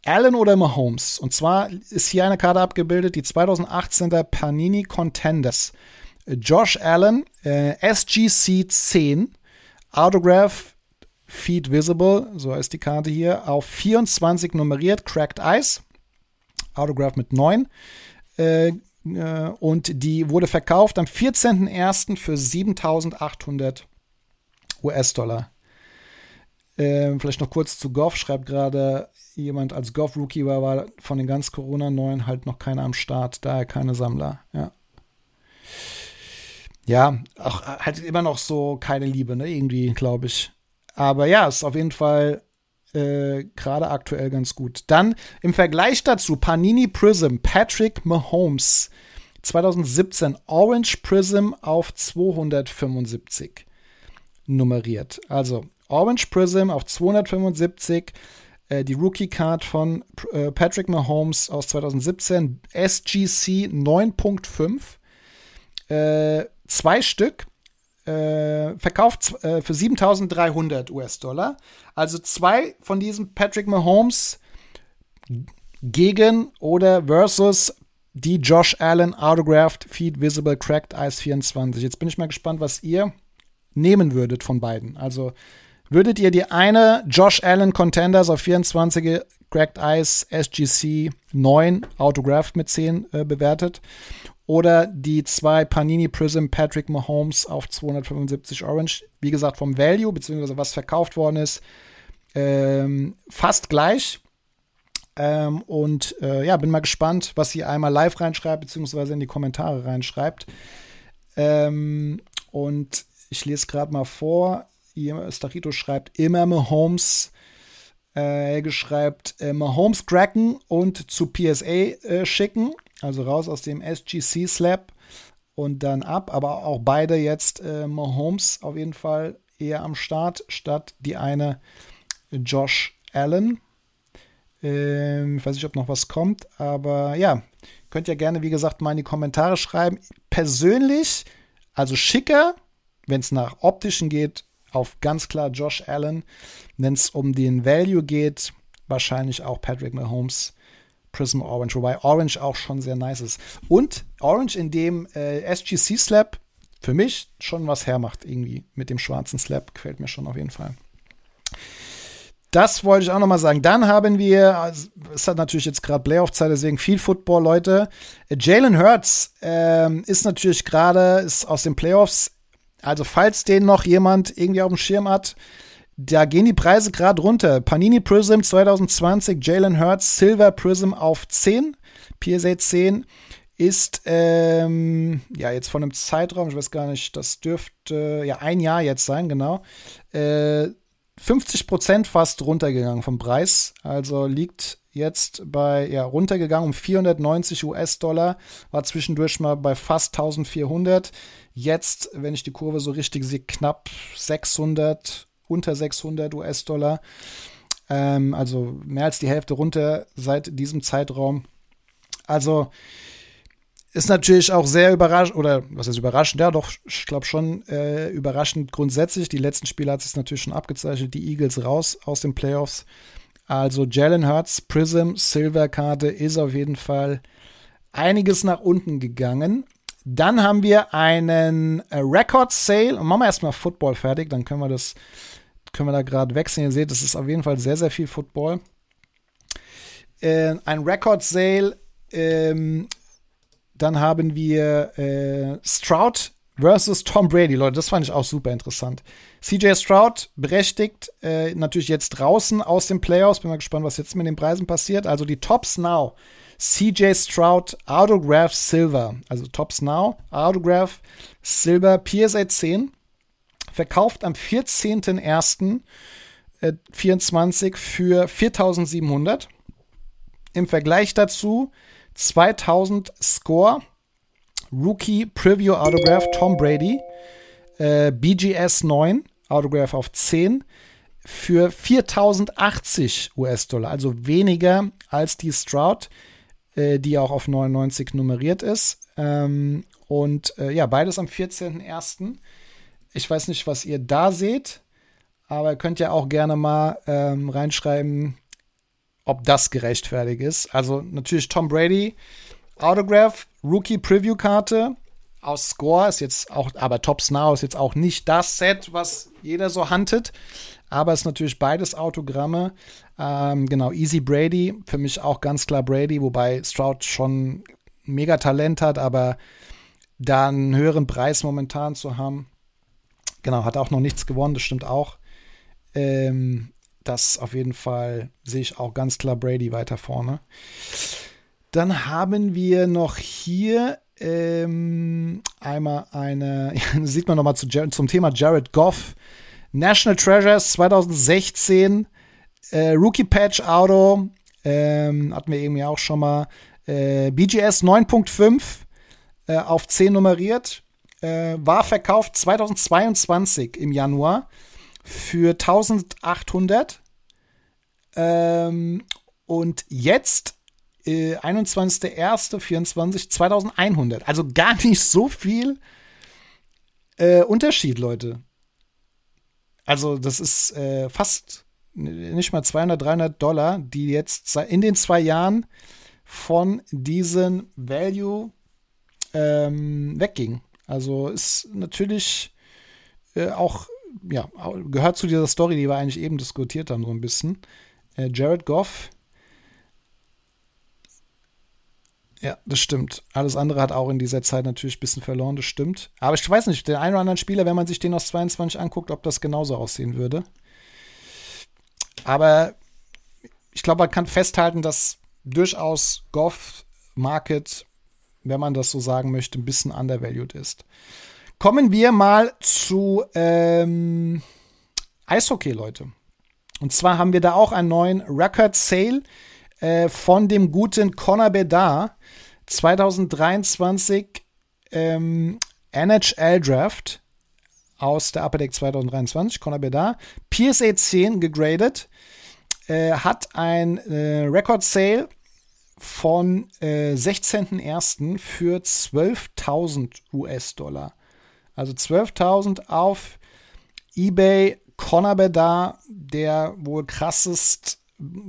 Allen oder Mahomes. Und zwar ist hier eine Karte abgebildet, die 2018er Panini Contenders. Josh Allen, äh, SGC 10, Autograph, Feed Visible, so heißt die Karte hier, auf 24 nummeriert, Cracked Ice, Autograph mit 9. Äh, äh, und die wurde verkauft am 14.01. für 7800 US-Dollar. Ähm, vielleicht noch kurz zu Goff, schreibt gerade jemand, als Goff-Rookie war, war von den ganz Corona-Neuen halt noch keiner am Start, daher keine Sammler, ja. Ja, auch halt immer noch so keine Liebe, ne, irgendwie, glaube ich. Aber ja, ist auf jeden Fall äh, gerade aktuell ganz gut. Dann im Vergleich dazu Panini Prism, Patrick Mahomes 2017 Orange Prism auf 275 nummeriert. Also Orange Prism auf 275, äh, die Rookie Card von äh, Patrick Mahomes aus 2017, SGC 9.5, äh, zwei Stück äh, verkauft äh, für 7300 US-Dollar. Also zwei von diesen Patrick Mahomes gegen oder versus die Josh Allen Autographed Feed Visible Cracked Ice 24. Jetzt bin ich mal gespannt, was ihr nehmen würdet von beiden. Also würdet ihr die eine Josh Allen Contenders auf 24 Cracked Ice SGC 9 Autographed mit 10 äh, bewertet oder die zwei Panini Prism Patrick Mahomes auf 275 Orange. Wie gesagt, vom Value, beziehungsweise was verkauft worden ist, ähm, fast gleich. Ähm, und äh, ja, bin mal gespannt, was ihr einmal live reinschreibt, beziehungsweise in die Kommentare reinschreibt. Ähm, und ich lese gerade mal vor. Starito schreibt immer Mahomes. Äh, Helge schreibt äh, Mahomes cracken und zu PSA äh, schicken. Also raus aus dem SGC Slap und dann ab. Aber auch beide jetzt äh, Mahomes auf jeden Fall eher am Start, statt die eine Josh Allen. Ähm, ich weiß nicht, ob noch was kommt, aber ja, könnt ihr gerne, wie gesagt, mal in die Kommentare schreiben. Persönlich, also schicker, wenn es nach optischen geht, auf ganz klar Josh Allen. Wenn es um den Value geht, wahrscheinlich auch Patrick Mahomes. Prism Orange, wobei Orange auch schon sehr nice ist. Und Orange in dem äh, SGC Slap für mich schon was hermacht, irgendwie mit dem schwarzen Slap. Gefällt mir schon auf jeden Fall. Das wollte ich auch noch mal sagen. Dann haben wir, also, es hat natürlich jetzt gerade Playoff-Zeit, deswegen viel Football, Leute. Jalen Hurts ähm, ist natürlich gerade aus den Playoffs. Also falls den noch jemand irgendwie auf dem Schirm hat, da gehen die Preise gerade runter. Panini Prism 2020, Jalen Hurts Silver Prism auf 10, PSA 10 ist ähm, ja jetzt von einem Zeitraum, ich weiß gar nicht, das dürfte ja ein Jahr jetzt sein, genau. Äh, 50 Prozent fast runtergegangen vom Preis, also liegt jetzt bei ja runtergegangen um 490 US-Dollar, war zwischendurch mal bei fast 1400. Jetzt, wenn ich die Kurve so richtig sehe, knapp 600 unter 600 US-Dollar. Ähm, also mehr als die Hälfte runter seit diesem Zeitraum. Also ist natürlich auch sehr überraschend, oder was heißt überraschend? Ja, doch, ich glaube schon äh, überraschend grundsätzlich. Die letzten Spiele hat es natürlich schon abgezeichnet. Die Eagles raus aus den Playoffs. Also Jalen Hurts, Prism, Silver-Karte ist auf jeden Fall einiges nach unten gegangen. Dann haben wir einen äh, Record Sale. Machen wir erstmal Football fertig, dann können wir das können wir da gerade wechseln. Ihr seht, das ist auf jeden Fall sehr, sehr viel Football. Äh, ein Record Sale. Ähm, dann haben wir äh, Stroud versus Tom Brady, Leute. Das fand ich auch super interessant. CJ Stroud berechtigt äh, natürlich jetzt draußen aus den Playoffs. Bin mal gespannt, was jetzt mit den Preisen passiert. Also die Tops Now. CJ Stroud Autograph Silver. Also Tops Now Autograph Silver PSA 10 verkauft am 14.01.24 für 4.700. Im Vergleich dazu 2000 Score Rookie Preview Autograph Tom Brady äh, BGS 9 Autograph auf 10 für 4080 US-Dollar, also weniger als die Stroud, äh, die auch auf 99 nummeriert ist. Ähm, und äh, ja, beides am 14.01. Ich weiß nicht, was ihr da seht, aber ihr könnt ja auch gerne mal ähm, reinschreiben, ob das gerechtfertigt ist. Also natürlich Tom Brady, Autograph, Rookie Preview Karte aus Score ist jetzt auch, aber Tops Now ist jetzt auch nicht das Set, was jeder so handelt. Aber es ist natürlich beides Autogramme. Ähm, genau, Easy Brady, für mich auch ganz klar Brady, wobei Stroud schon mega Talent hat, aber da einen höheren Preis momentan zu haben, Genau, hat auch noch nichts gewonnen, das stimmt auch. Ähm, das auf jeden Fall sehe ich auch ganz klar Brady weiter vorne. Dann haben wir noch hier ähm, einmal eine, sieht man nochmal zu, zum Thema Jared Goff. National Treasures 2016, äh, Rookie Patch Auto, ähm, hatten wir eben ja auch schon mal. Äh, BGS 9.5 äh, auf 10 nummeriert äh, war verkauft 2022 im Januar für 1800. Ähm, und jetzt äh, 21.01.24 2100. Also gar nicht so viel äh, Unterschied, Leute. Also das ist äh, fast nicht mal 200, 300 Dollar, die jetzt in den zwei Jahren von diesem Value ähm, weggingen. Also ist natürlich äh, auch, ja, gehört zu dieser Story, die wir eigentlich eben diskutiert haben, so ein bisschen. Äh, Jared Goff. Ja, das stimmt. Alles andere hat auch in dieser Zeit natürlich ein bisschen verloren, das stimmt. Aber ich weiß nicht, der ein oder anderen Spieler, wenn man sich den aus 22 anguckt, ob das genauso aussehen würde. Aber ich glaube, man kann festhalten, dass durchaus Goff Market wenn man das so sagen möchte, ein bisschen undervalued ist. Kommen wir mal zu ähm, Eishockey, Leute. Und zwar haben wir da auch einen neuen Record Sale äh, von dem guten Conor Bedard. 2023 ähm, NHL Draft aus der Upper Deck 2023, Conor Bedard. PSA 10 gegradet, äh, hat ein äh, Record Sale von äh, 16.01. für 12.000 US-Dollar. Also 12.000 auf eBay. Conor Bedard, der wohl krassest,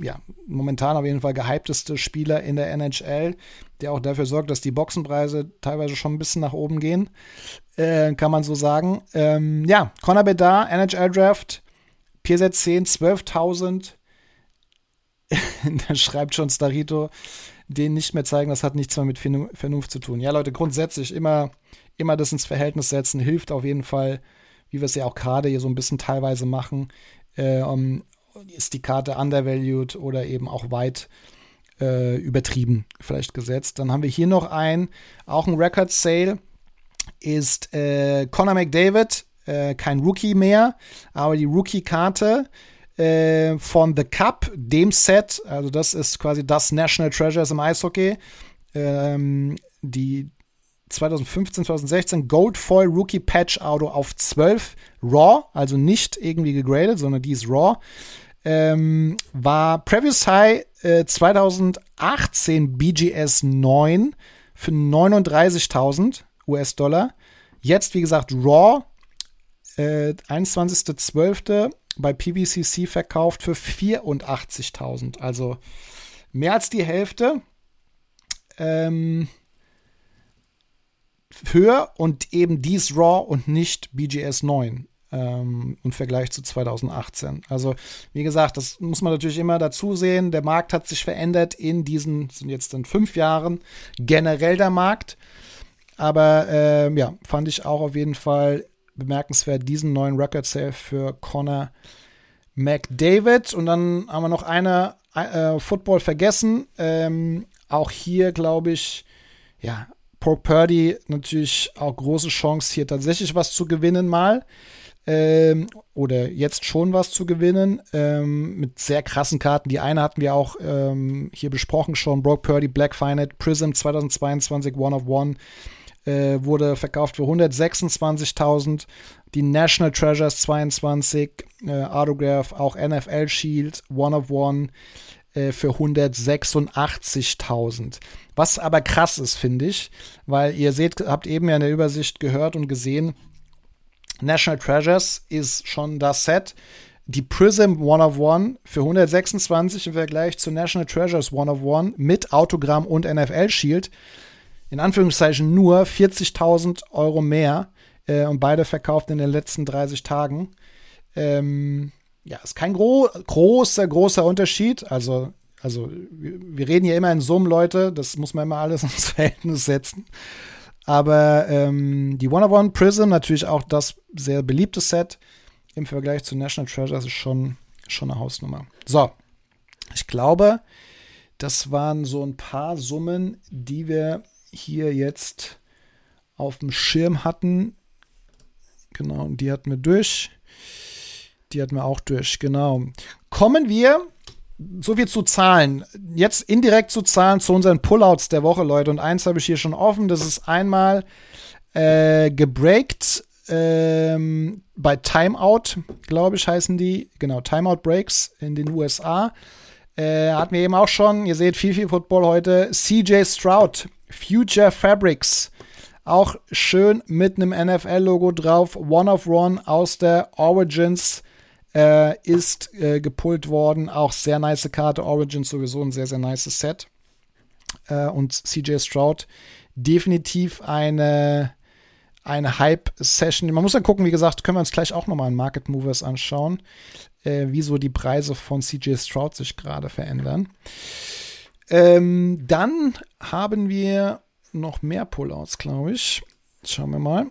ja, momentan auf jeden Fall gehypteste Spieler in der NHL, der auch dafür sorgt, dass die Boxenpreise teilweise schon ein bisschen nach oben gehen, äh, kann man so sagen. Ähm, ja, Conor Bedard, NHL Draft, PZ 10, 12.000 da schreibt schon Starito, den nicht mehr zeigen, das hat nichts mehr mit Vernunft zu tun. Ja, Leute, grundsätzlich immer, immer das ins Verhältnis setzen, hilft auf jeden Fall, wie wir es ja auch gerade hier so ein bisschen teilweise machen. Äh, um, ist die Karte undervalued oder eben auch weit äh, übertrieben vielleicht gesetzt. Dann haben wir hier noch ein, auch ein Record Sale, ist äh, Conor McDavid, äh, kein Rookie mehr, aber die Rookie-Karte äh, von The Cup, dem Set. Also das ist quasi das National Treasures im Eishockey. Ähm, die 2015, 2016 Gold Foil Rookie Patch Auto auf 12 Raw, also nicht irgendwie gegradet, sondern die ist Raw. Ähm, war Previous High äh, 2018 BGS 9 für 39.000 US-Dollar. Jetzt, wie gesagt, Raw, äh, 21.12 bei PVCC verkauft für 84.000. Also mehr als die Hälfte. Ähm, höher und eben dies RAW und nicht BGS 9 ähm, im Vergleich zu 2018. Also, wie gesagt, das muss man natürlich immer dazu sehen. Der Markt hat sich verändert in diesen, sind jetzt in fünf Jahren, generell der Markt. Aber ähm, ja, fand ich auch auf jeden Fall bemerkenswert, diesen neuen Record Sale für Connor McDavid. Und dann haben wir noch eine äh, Football vergessen. Ähm, auch hier, glaube ich, ja, Pork Purdy natürlich auch große Chance, hier tatsächlich was zu gewinnen mal. Ähm, oder jetzt schon was zu gewinnen ähm, mit sehr krassen Karten. Die eine hatten wir auch ähm, hier besprochen schon. Brock Purdy, Black Finite, Prism 2022, One of One äh, wurde verkauft für 126.000. Die National Treasures 22, äh, Autograph, auch NFL Shield, One of One äh, für 186.000. Was aber krass ist, finde ich, weil ihr seht, habt eben ja in der Übersicht gehört und gesehen, National Treasures ist schon das Set. Die Prism One of One für 126 im Vergleich zu National Treasures One of One mit Autogramm und NFL Shield in Anführungszeichen nur 40.000 Euro mehr äh, und beide verkauft in den letzten 30 Tagen. Ähm, ja, ist kein gro großer, großer Unterschied. Also, also wir reden hier immer in Summen, Leute. Das muss man immer alles ins Verhältnis setzen. Aber ähm, die One-of-One Prism, natürlich auch das sehr beliebte Set im Vergleich zu National Treasures, ist schon, schon eine Hausnummer. So, ich glaube, das waren so ein paar Summen, die wir hier jetzt auf dem Schirm hatten. Genau, und die hatten wir durch. Die hatten wir auch durch, genau. Kommen wir, so viel zu Zahlen. Jetzt indirekt zu Zahlen zu unseren Pullouts der Woche, Leute. Und eins habe ich hier schon offen. Das ist einmal äh, gebreakt ähm, bei Timeout, glaube ich, heißen die. Genau, Timeout Breaks in den USA. Äh, hatten wir eben auch schon. Ihr seht viel, viel Football heute. CJ Stroud Future Fabrics. Auch schön mit einem NFL-Logo drauf. One of One aus der Origins äh, ist äh, gepult worden. Auch sehr nice Karte. Origins sowieso ein sehr, sehr nice Set. Äh, und CJ Stroud definitiv eine, eine Hype-Session. Man muss dann gucken, wie gesagt, können wir uns gleich auch nochmal in Market Movers anschauen, äh, wieso die Preise von CJ Stroud sich gerade verändern. Ähm, dann haben wir noch mehr Pullouts, glaube ich. Schauen wir mal.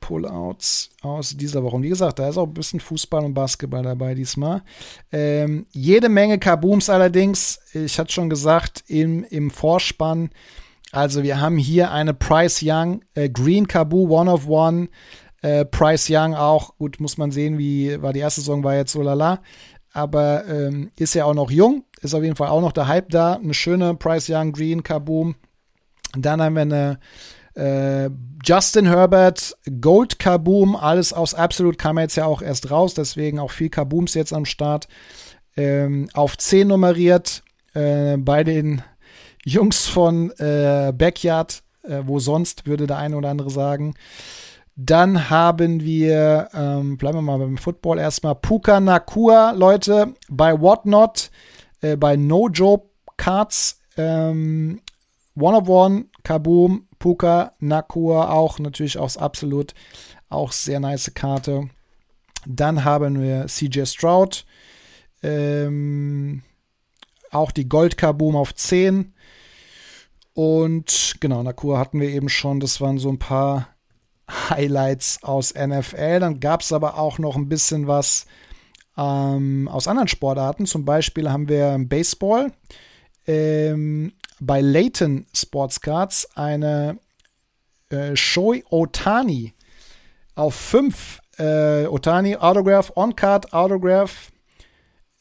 Pullouts aus dieser Woche. Und wie gesagt, da ist auch ein bisschen Fußball und Basketball dabei diesmal. Ähm, jede Menge Kabooms allerdings. Ich hatte schon gesagt, im, im Vorspann. Also wir haben hier eine Price Young äh, Green Kaboo One of One. Äh, Price Young auch, gut, muss man sehen, wie war die erste Saison, war jetzt so lala. aber ähm, ist ja auch noch jung, ist auf jeden Fall auch noch der Hype da. Eine schöne Price Young Green Kaboom. Dann haben wir eine äh, Justin Herbert, Gold Kaboom, alles aus Absolute kam jetzt ja auch erst raus, deswegen auch viel Kabooms jetzt am Start. Ähm, auf 10 nummeriert äh, bei den Jungs von äh, Backyard, äh, wo sonst, würde der eine oder andere sagen. Dann haben wir, ähm, bleiben wir mal beim Football erstmal, Puka Nakua, Leute, bei Whatnot, äh, bei No Joe Cards, ähm, One of One, Kaboom, Puka, Nakua, auch natürlich aus Absolut, auch sehr nice Karte. Dann haben wir CJ Stroud, ähm, auch die Gold Kaboom auf 10. Und genau, Nakua hatten wir eben schon. Das waren so ein paar Highlights aus NFL. Dann gab es aber auch noch ein bisschen was ähm, aus anderen Sportarten. Zum Beispiel haben wir Baseball. Ähm, bei Leighton Sports Cards eine äh, Shoei Otani auf 5. Äh, Otani Autograph, On-Card Autograph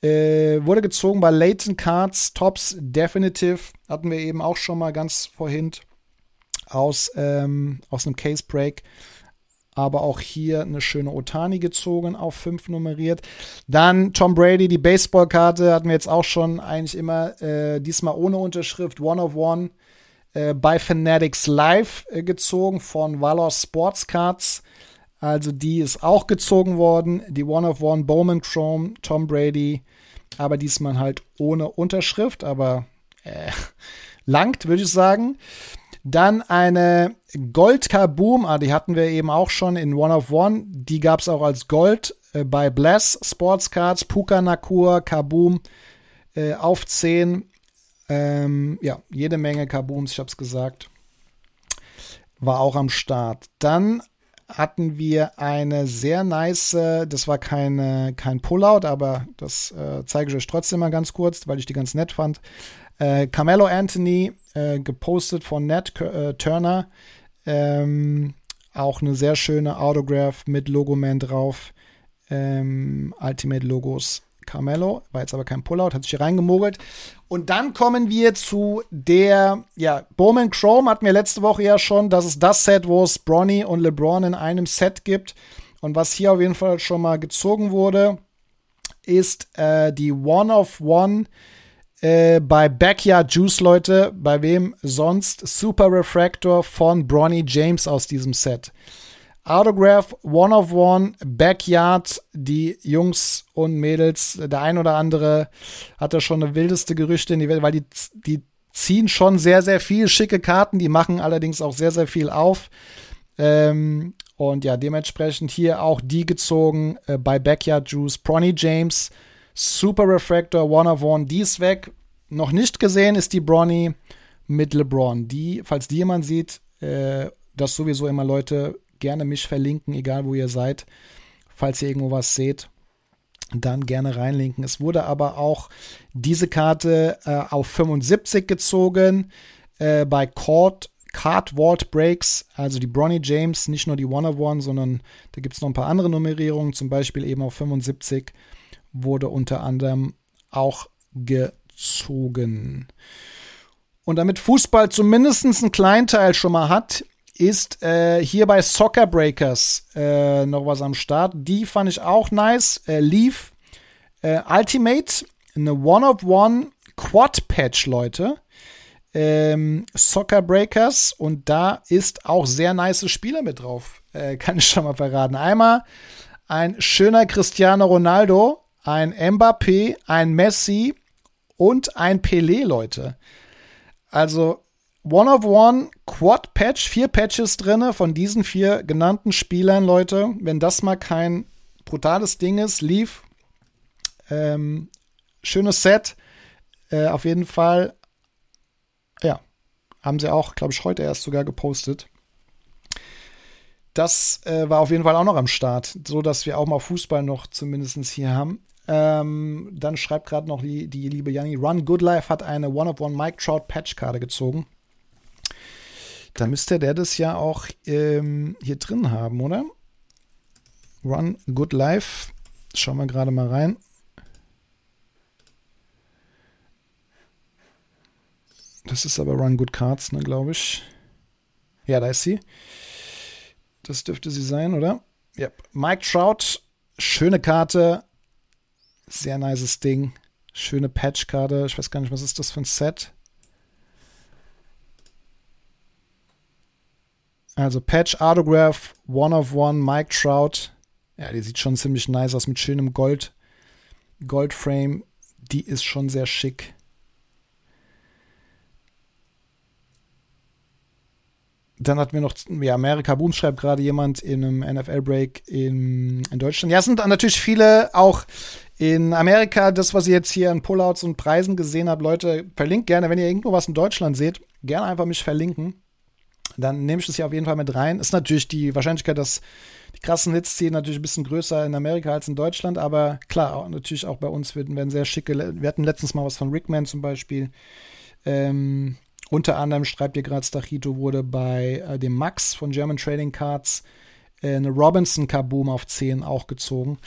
äh, wurde gezogen bei Leighton Cards, Tops Definitive. Hatten wir eben auch schon mal ganz vorhin aus, ähm, aus einem Case Break. Aber auch hier eine schöne Otani gezogen, auf 5 nummeriert. Dann Tom Brady, die Baseballkarte hatten wir jetzt auch schon eigentlich immer, äh, diesmal ohne Unterschrift, One of One äh, bei Fanatics Live äh, gezogen von Valor Sports Cards. Also die ist auch gezogen worden. Die One of One Bowman Chrome, Tom Brady, aber diesmal halt ohne Unterschrift, aber äh, langt, würde ich sagen. Dann eine Gold Kaboom, ah, die hatten wir eben auch schon in One of One. Die gab es auch als Gold äh, bei Bless Sports Cards, Puka Nakur, Kaboom äh, auf 10. Ähm, ja, jede Menge Kabooms, ich habe es gesagt. War auch am Start. Dann hatten wir eine sehr nice, das war keine, kein Pullout, aber das äh, zeige ich euch trotzdem mal ganz kurz, weil ich die ganz nett fand. Äh, Carmelo Anthony, äh, gepostet von Ned äh, Turner. Ähm, auch eine sehr schöne Autograph mit Logoman drauf. Ähm, Ultimate Logos Carmelo, war jetzt aber kein Pullout, hat sich hier reingemogelt. Und dann kommen wir zu der, ja, Bowman Chrome hatten wir letzte Woche ja schon. Das ist das Set, wo es Bronny und LeBron in einem Set gibt. Und was hier auf jeden Fall schon mal gezogen wurde, ist äh, die One of One äh, bei Backyard Juice, Leute. Bei wem sonst? Super Refractor von Bronny James aus diesem Set. Autograph, One of One, Backyard, die Jungs und Mädels, der ein oder andere hat da schon eine wildeste Gerüchte in die Welt, weil die, die ziehen schon sehr, sehr viel schicke Karten, die machen allerdings auch sehr, sehr viel auf. Ähm, und ja, dementsprechend hier auch die gezogen äh, bei Backyard Juice, Bronny James, Super Refractor, One of One, die ist weg. Noch nicht gesehen ist die Bronny mit LeBron. Die, falls die jemand sieht, äh, das sowieso immer Leute gerne mich verlinken, egal wo ihr seid. Falls ihr irgendwo was seht, dann gerne reinlinken. Es wurde aber auch diese Karte äh, auf 75 gezogen äh, bei Court Card Vault Breaks, also die Bronny James, nicht nur die One of One, sondern da gibt es noch ein paar andere Nummerierungen, zum Beispiel eben auf 75 wurde unter anderem auch gezogen. Und damit Fußball zumindest einen kleinen Teil schon mal hat, ist äh, hier bei Soccer Breakers äh, noch was am Start. Die fand ich auch nice. Äh, Leaf äh, Ultimate, eine One-of-One Quad-Patch, Leute. Ähm, Soccer Breakers und da ist auch sehr nice Spieler mit drauf. Äh, kann ich schon mal verraten. Einmal ein schöner Cristiano Ronaldo, ein Mbappé, ein Messi und ein Pelé, Leute. Also One of One Quad Patch, vier Patches drinne von diesen vier genannten Spielern, Leute. Wenn das mal kein brutales Ding ist, lief. Ähm, schönes Set. Äh, auf jeden Fall. Ja, haben sie auch, glaube ich, heute erst sogar gepostet. Das äh, war auf jeden Fall auch noch am Start, so dass wir auch mal Fußball noch zumindest hier haben. Ähm, dann schreibt gerade noch die, die liebe Janni, Run Good Life hat eine One-of-One Mike Trout Patchkarte gezogen. Da müsste der das ja auch ähm, hier drin haben, oder? Run Good Life. Schauen wir gerade mal rein. Das ist aber Run Good Cards, ne, glaube ich. Ja, da ist sie. Das dürfte sie sein, oder? Ja. Yep. Mike Trout, schöne Karte. Sehr nices Ding. Schöne Patch-Karte. Ich weiß gar nicht, was ist das für ein Set? Also Patch Autograph, One of One, Mike Trout. Ja, die sieht schon ziemlich nice aus mit schönem Gold. Goldframe. Die ist schon sehr schick. Dann hatten wir noch, ja, Amerika Boom schreibt gerade jemand in einem NFL-Break in, in Deutschland. Ja, es sind natürlich viele auch in Amerika, das, was ihr jetzt hier an Pullouts und Preisen gesehen habt, Leute, verlinkt gerne, wenn ihr irgendwo was in Deutschland seht, gerne einfach mich verlinken. Dann nehme ich das hier auf jeden Fall mit rein. Ist natürlich die Wahrscheinlichkeit, dass die krassen Hits ziehen, natürlich ein bisschen größer in Amerika als in Deutschland, aber klar, natürlich auch bei uns werden, werden sehr schicke. Wir hatten letztens mal was von Rickman zum Beispiel. Ähm, unter anderem schreibt ihr gerade, Stachito wurde bei äh, dem Max von German Trading Cards äh, eine Robinson Kaboom auf 10 auch gezogen.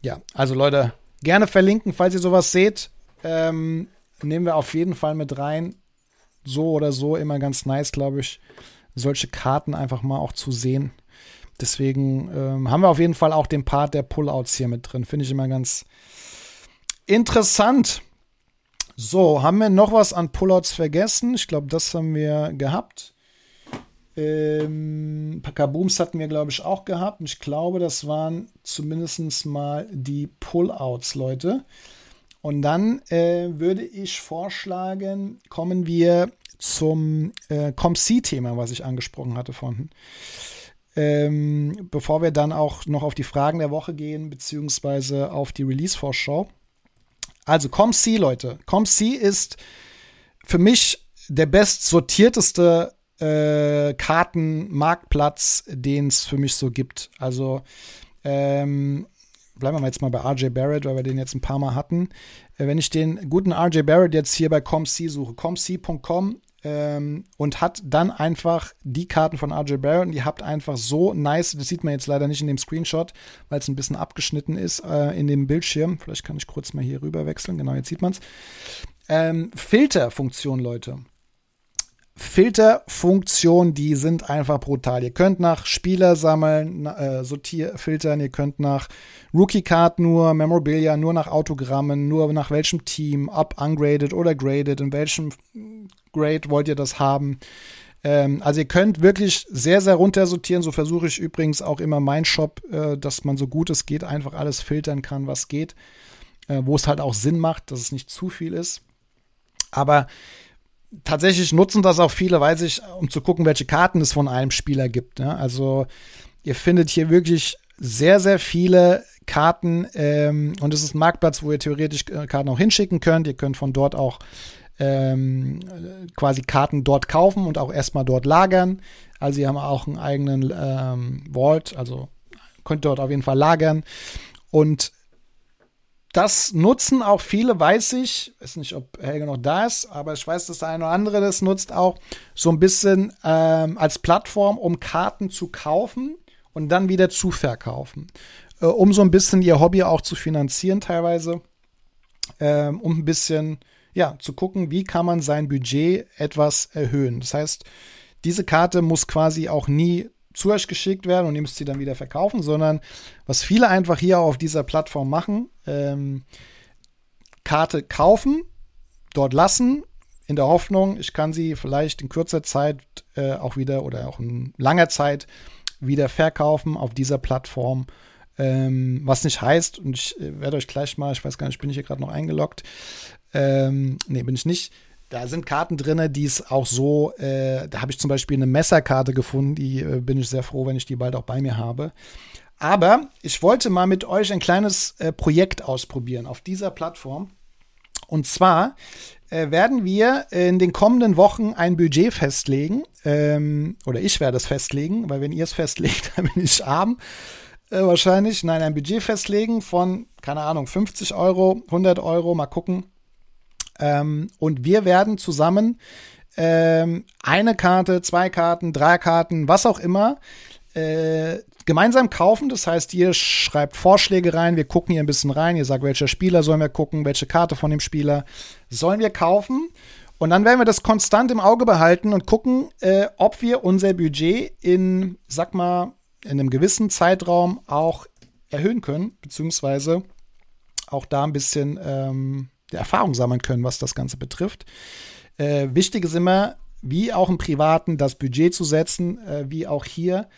Ja, also Leute, gerne verlinken, falls ihr sowas seht. Ähm, nehmen wir auf jeden Fall mit rein. So oder so immer ganz nice, glaube ich, solche Karten einfach mal auch zu sehen. Deswegen ähm, haben wir auf jeden Fall auch den Part der Pullouts hier mit drin. Finde ich immer ganz interessant. So, haben wir noch was an Pullouts vergessen? Ich glaube, das haben wir gehabt. Ähm, Kabooms hatten wir, glaube ich, auch gehabt. Und ich glaube, das waren zumindest mal die Pullouts, Leute. Und dann äh, würde ich vorschlagen, kommen wir zum äh, ComC-Thema, was ich angesprochen hatte vorhin. Ähm, bevor wir dann auch noch auf die Fragen der Woche gehen, beziehungsweise auf die Release-Vorschau. Also ComC, Leute. ComC ist für mich der best sortierteste äh, Kartenmarktplatz, den es für mich so gibt. Also ähm, bleiben wir jetzt mal bei RJ Barrett, weil wir den jetzt ein paar Mal hatten. Äh, wenn ich den guten RJ Barrett jetzt hier bei ComC suche, comc.com ähm, und hat dann einfach die Karten von RJ Barrett und ihr habt einfach so nice, das sieht man jetzt leider nicht in dem Screenshot, weil es ein bisschen abgeschnitten ist äh, in dem Bildschirm. Vielleicht kann ich kurz mal hier rüber wechseln, genau, jetzt sieht man es. Ähm, Filterfunktion, Leute. Filterfunktionen, die sind einfach brutal. Ihr könnt nach Spieler sammeln, äh, sortier filtern, ihr könnt nach Rookie Card nur, Memorabilia nur nach Autogrammen, nur nach welchem Team, ob ungraded oder graded, in welchem Grade wollt ihr das haben. Ähm, also ihr könnt wirklich sehr, sehr runter sortieren. So versuche ich übrigens auch immer mein Shop, äh, dass man so gut es geht einfach alles filtern kann, was geht. Äh, wo es halt auch Sinn macht, dass es nicht zu viel ist. Aber tatsächlich nutzen das auch viele, weiß ich, um zu gucken, welche Karten es von einem Spieler gibt. Ne? Also ihr findet hier wirklich sehr, sehr viele Karten ähm, und es ist ein Marktplatz, wo ihr theoretisch äh, Karten auch hinschicken könnt. Ihr könnt von dort auch ähm, quasi Karten dort kaufen und auch erstmal dort lagern. Also sie haben auch einen eigenen ähm, Vault, also könnt dort auf jeden Fall lagern. Und das nutzen auch viele, weiß ich, weiß nicht, ob Helge noch da ist, aber ich weiß, dass der eine oder andere das nutzt auch so ein bisschen ähm, als Plattform, um Karten zu kaufen und dann wieder zu verkaufen. Äh, um so ein bisschen ihr Hobby auch zu finanzieren teilweise, ähm, um ein bisschen, ja, zu gucken, wie kann man sein Budget etwas erhöhen. Das heißt, diese Karte muss quasi auch nie zu euch geschickt werden und ihr müsst sie dann wieder verkaufen, sondern was viele einfach hier auf dieser Plattform machen, ähm, Karte kaufen, dort lassen, in der Hoffnung, ich kann sie vielleicht in kurzer Zeit äh, auch wieder oder auch in langer Zeit wieder verkaufen auf dieser Plattform. Ähm, was nicht heißt, und ich äh, werde euch gleich mal, ich weiß gar nicht, bin ich hier gerade noch eingeloggt? Ähm, nee, bin ich nicht. Da sind Karten drin, die es auch so, äh, da habe ich zum Beispiel eine Messerkarte gefunden, die äh, bin ich sehr froh, wenn ich die bald auch bei mir habe. Aber ich wollte mal mit euch ein kleines äh, Projekt ausprobieren auf dieser Plattform. Und zwar äh, werden wir in den kommenden Wochen ein Budget festlegen. Ähm, oder ich werde es festlegen, weil wenn ihr es festlegt, dann bin ich arm. Äh, wahrscheinlich. Nein, ein Budget festlegen von, keine Ahnung, 50 Euro, 100 Euro, mal gucken ähm, und wir werden zusammen ähm, eine Karte, zwei Karten, drei Karten, was auch immer, äh, gemeinsam kaufen. Das heißt, ihr schreibt Vorschläge rein, wir gucken hier ein bisschen rein, ihr sagt, welcher Spieler sollen wir gucken, welche Karte von dem Spieler sollen wir kaufen. Und dann werden wir das konstant im Auge behalten und gucken, äh, ob wir unser Budget in, sag mal, in einem gewissen Zeitraum auch erhöhen können, beziehungsweise auch da ein bisschen ähm, Erfahrung sammeln können, was das Ganze betrifft. Äh, wichtig ist immer, wie auch im Privaten, das Budget zu setzen, äh, wie auch hier.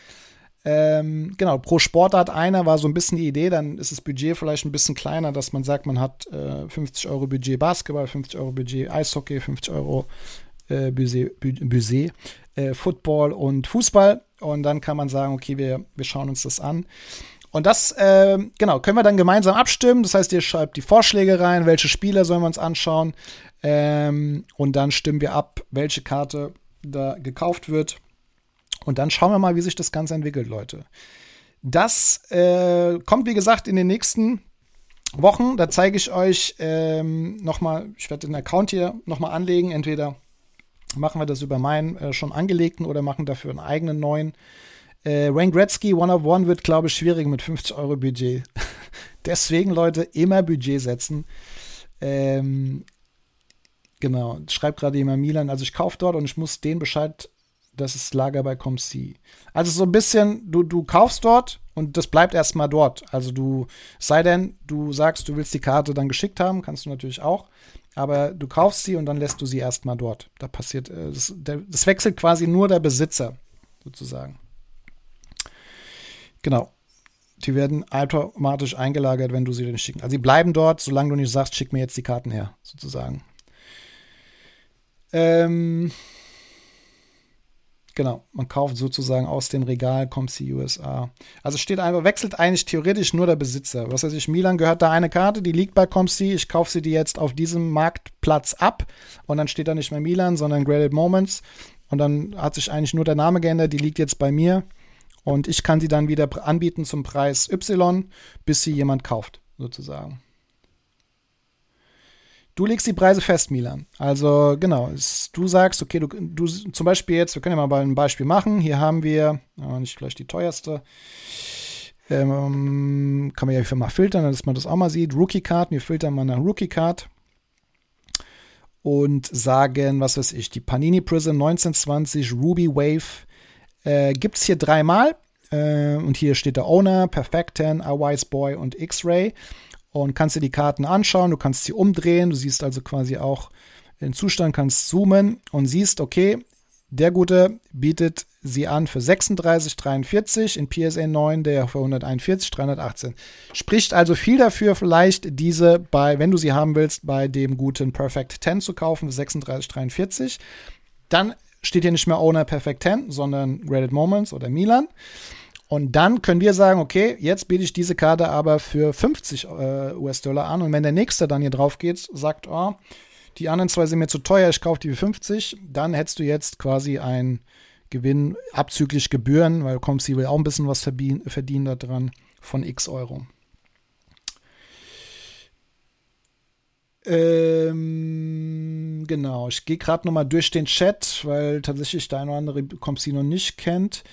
Ähm, genau, pro Sportart einer war so ein bisschen die Idee, dann ist das Budget vielleicht ein bisschen kleiner, dass man sagt, man hat äh, 50 Euro Budget Basketball, 50 Euro Budget Eishockey, 50 Euro äh, Budget, Budget äh, Football und Fußball. Und dann kann man sagen, okay, wir, wir schauen uns das an. Und das, äh, genau, können wir dann gemeinsam abstimmen. Das heißt, ihr schreibt die Vorschläge rein, welche Spieler sollen wir uns anschauen. Ähm, und dann stimmen wir ab, welche Karte da gekauft wird. Und dann schauen wir mal, wie sich das Ganze entwickelt, Leute. Das äh, kommt, wie gesagt, in den nächsten Wochen. Da zeige ich euch ähm, nochmal, ich werde den Account hier nochmal anlegen. Entweder machen wir das über meinen äh, schon angelegten oder machen dafür einen eigenen neuen. Äh, Wayne Gretzky One of One wird, glaube ich, schwierig mit 50 Euro Budget. Deswegen, Leute, immer Budget setzen. Ähm, genau, schreibt gerade jemand Milan, also ich kaufe dort und ich muss den Bescheid, dass es Lager bei ComC. Also so ein bisschen, du, du kaufst dort und das bleibt erstmal dort. Also du, sei denn, du sagst, du willst die Karte dann geschickt haben, kannst du natürlich auch. Aber du kaufst sie und dann lässt du sie erstmal dort. Da passiert, äh, das, das wechselt quasi nur der Besitzer, sozusagen. Genau. Die werden automatisch eingelagert, wenn du sie dann schicken. Also sie bleiben dort, solange du nicht sagst, schick mir jetzt die Karten her, sozusagen. Ähm, genau, man kauft sozusagen aus dem Regal ComC USA. Also steht einfach, wechselt eigentlich theoretisch nur der Besitzer. Was weiß ich, Milan gehört da eine Karte, die liegt bei ComC, ich kaufe sie dir jetzt auf diesem Marktplatz ab und dann steht da nicht mehr Milan, sondern Graded Moments und dann hat sich eigentlich nur der Name geändert, die liegt jetzt bei mir und ich kann sie dann wieder anbieten zum Preis Y, bis sie jemand kauft, sozusagen. Du legst die Preise fest, Milan. Also genau, es, du sagst, okay, du, du zum Beispiel jetzt, wir können ja mal ein Beispiel machen. Hier haben wir, oh, nicht vielleicht die teuerste, ähm, kann man ja mal filtern, dass man das auch mal sieht. Rookie-Karten, wir filtern mal nach Rookie-Card und sagen, was weiß ich, die Panini Prism 1920 Ruby Wave äh, Gibt es hier dreimal. Äh, und hier steht der Owner, Perfecten, A Wise Boy und X-Ray. Und kannst dir die Karten anschauen, du kannst sie umdrehen, du siehst also quasi auch den Zustand, kannst zoomen und siehst, okay, der Gute bietet sie an für 36,43 in PSA 9, der für 141, 318. Spricht also viel dafür, vielleicht diese bei, wenn du sie haben willst, bei dem guten Perfect 10 zu kaufen für 36,43. Dann steht hier nicht mehr Owner Perfect 10, sondern Reddit Moments oder Milan. Und dann können wir sagen, okay, jetzt biete ich diese Karte aber für 50 äh, US-Dollar an. Und wenn der nächste dann hier drauf geht, sagt, oh, die anderen zwei sind mir zu teuer, ich kaufe die für 50, dann hättest du jetzt quasi einen Gewinn abzüglich Gebühren, weil ComC will auch ein bisschen was verdienen, verdienen daran, von x Euro. Ähm, genau, ich gehe gerade noch mal durch den Chat, weil tatsächlich der eine oder andere Comsi noch nicht kennt.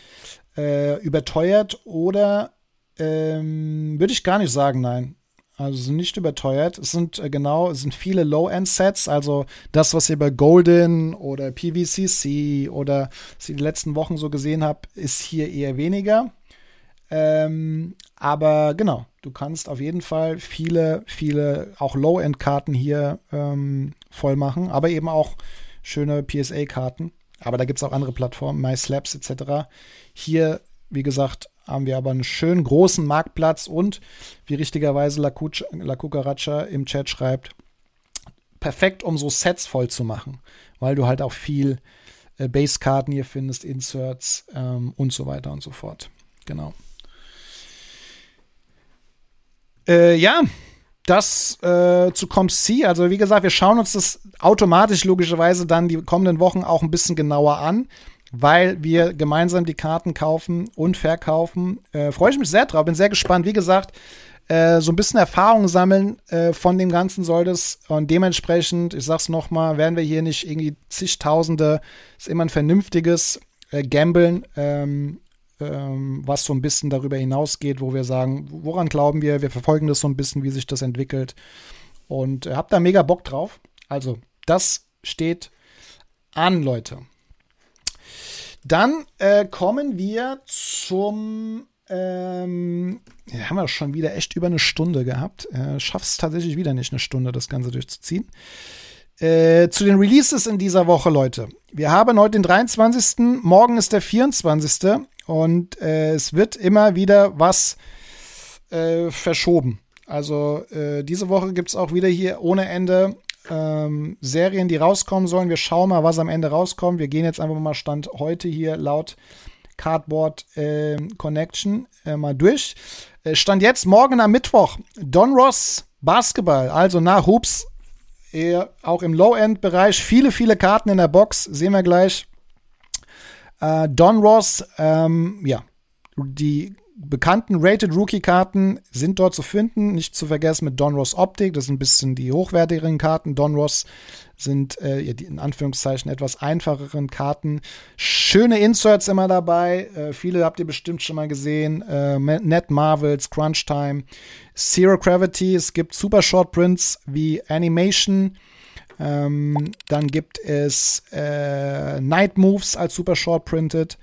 Äh, überteuert oder ähm, würde ich gar nicht sagen, nein. Also sind nicht überteuert. Es sind äh, genau, es sind viele Low-End-Sets, also das, was ihr bei Golden oder PVCC oder was ich die letzten Wochen so gesehen habt, ist hier eher weniger. Ähm, aber genau, du kannst auf jeden Fall viele, viele auch Low-End-Karten hier ähm, voll machen, aber eben auch schöne PSA-Karten. Aber da gibt es auch andere Plattformen, MySlabs etc. Hier, wie gesagt, haben wir aber einen schönen großen Marktplatz und, wie richtigerweise La, La Cucaracha im Chat schreibt, perfekt, um so Sets voll zu machen, weil du halt auch viel äh, Base-Karten hier findest, Inserts ähm, und so weiter und so fort. Genau. Äh, ja, das äh, zu ComC. Also wie gesagt, wir schauen uns das automatisch logischerweise dann die kommenden Wochen auch ein bisschen genauer an, weil wir gemeinsam die Karten kaufen und verkaufen. Äh, Freue ich mich sehr drauf, bin sehr gespannt. Wie gesagt, äh, so ein bisschen Erfahrung sammeln äh, von dem Ganzen soll das. Und dementsprechend, ich sag's nochmal, werden wir hier nicht irgendwie zigtausende, ist immer ein vernünftiges äh, Gambeln. Ähm, was so ein bisschen darüber hinausgeht, wo wir sagen, woran glauben wir, wir verfolgen das so ein bisschen, wie sich das entwickelt und äh, hab da mega Bock drauf. Also, das steht an, Leute. Dann äh, kommen wir zum. Ähm, ja, haben wir schon wieder echt über eine Stunde gehabt. Äh, Schaff's tatsächlich wieder nicht, eine Stunde das Ganze durchzuziehen. Äh, zu den Releases in dieser Woche, Leute. Wir haben heute den 23. Morgen ist der 24. Und äh, es wird immer wieder was äh, verschoben. Also äh, diese Woche gibt es auch wieder hier ohne Ende ähm, Serien, die rauskommen sollen. Wir schauen mal, was am Ende rauskommt. Wir gehen jetzt einfach mal Stand heute hier laut Cardboard äh, Connection äh, mal durch. Äh, Stand jetzt morgen am Mittwoch Don Ross Basketball, also nach Hoops, auch im Low-End-Bereich. Viele, viele Karten in der Box, sehen wir gleich. Äh, Don Ross, ähm, ja, die bekannten Rated Rookie-Karten sind dort zu finden. Nicht zu vergessen mit Don Ross Optik. Das sind ein bisschen die hochwertigeren Karten. Don Ross sind äh, die in Anführungszeichen etwas einfacheren Karten. Schöne Inserts immer dabei. Äh, viele habt ihr bestimmt schon mal gesehen. Äh, Net Marvels, Crunch Time, Zero Gravity. Es gibt Super Short Prints wie Animation. Ähm, dann gibt es äh, Night Moves als Super Short Printed.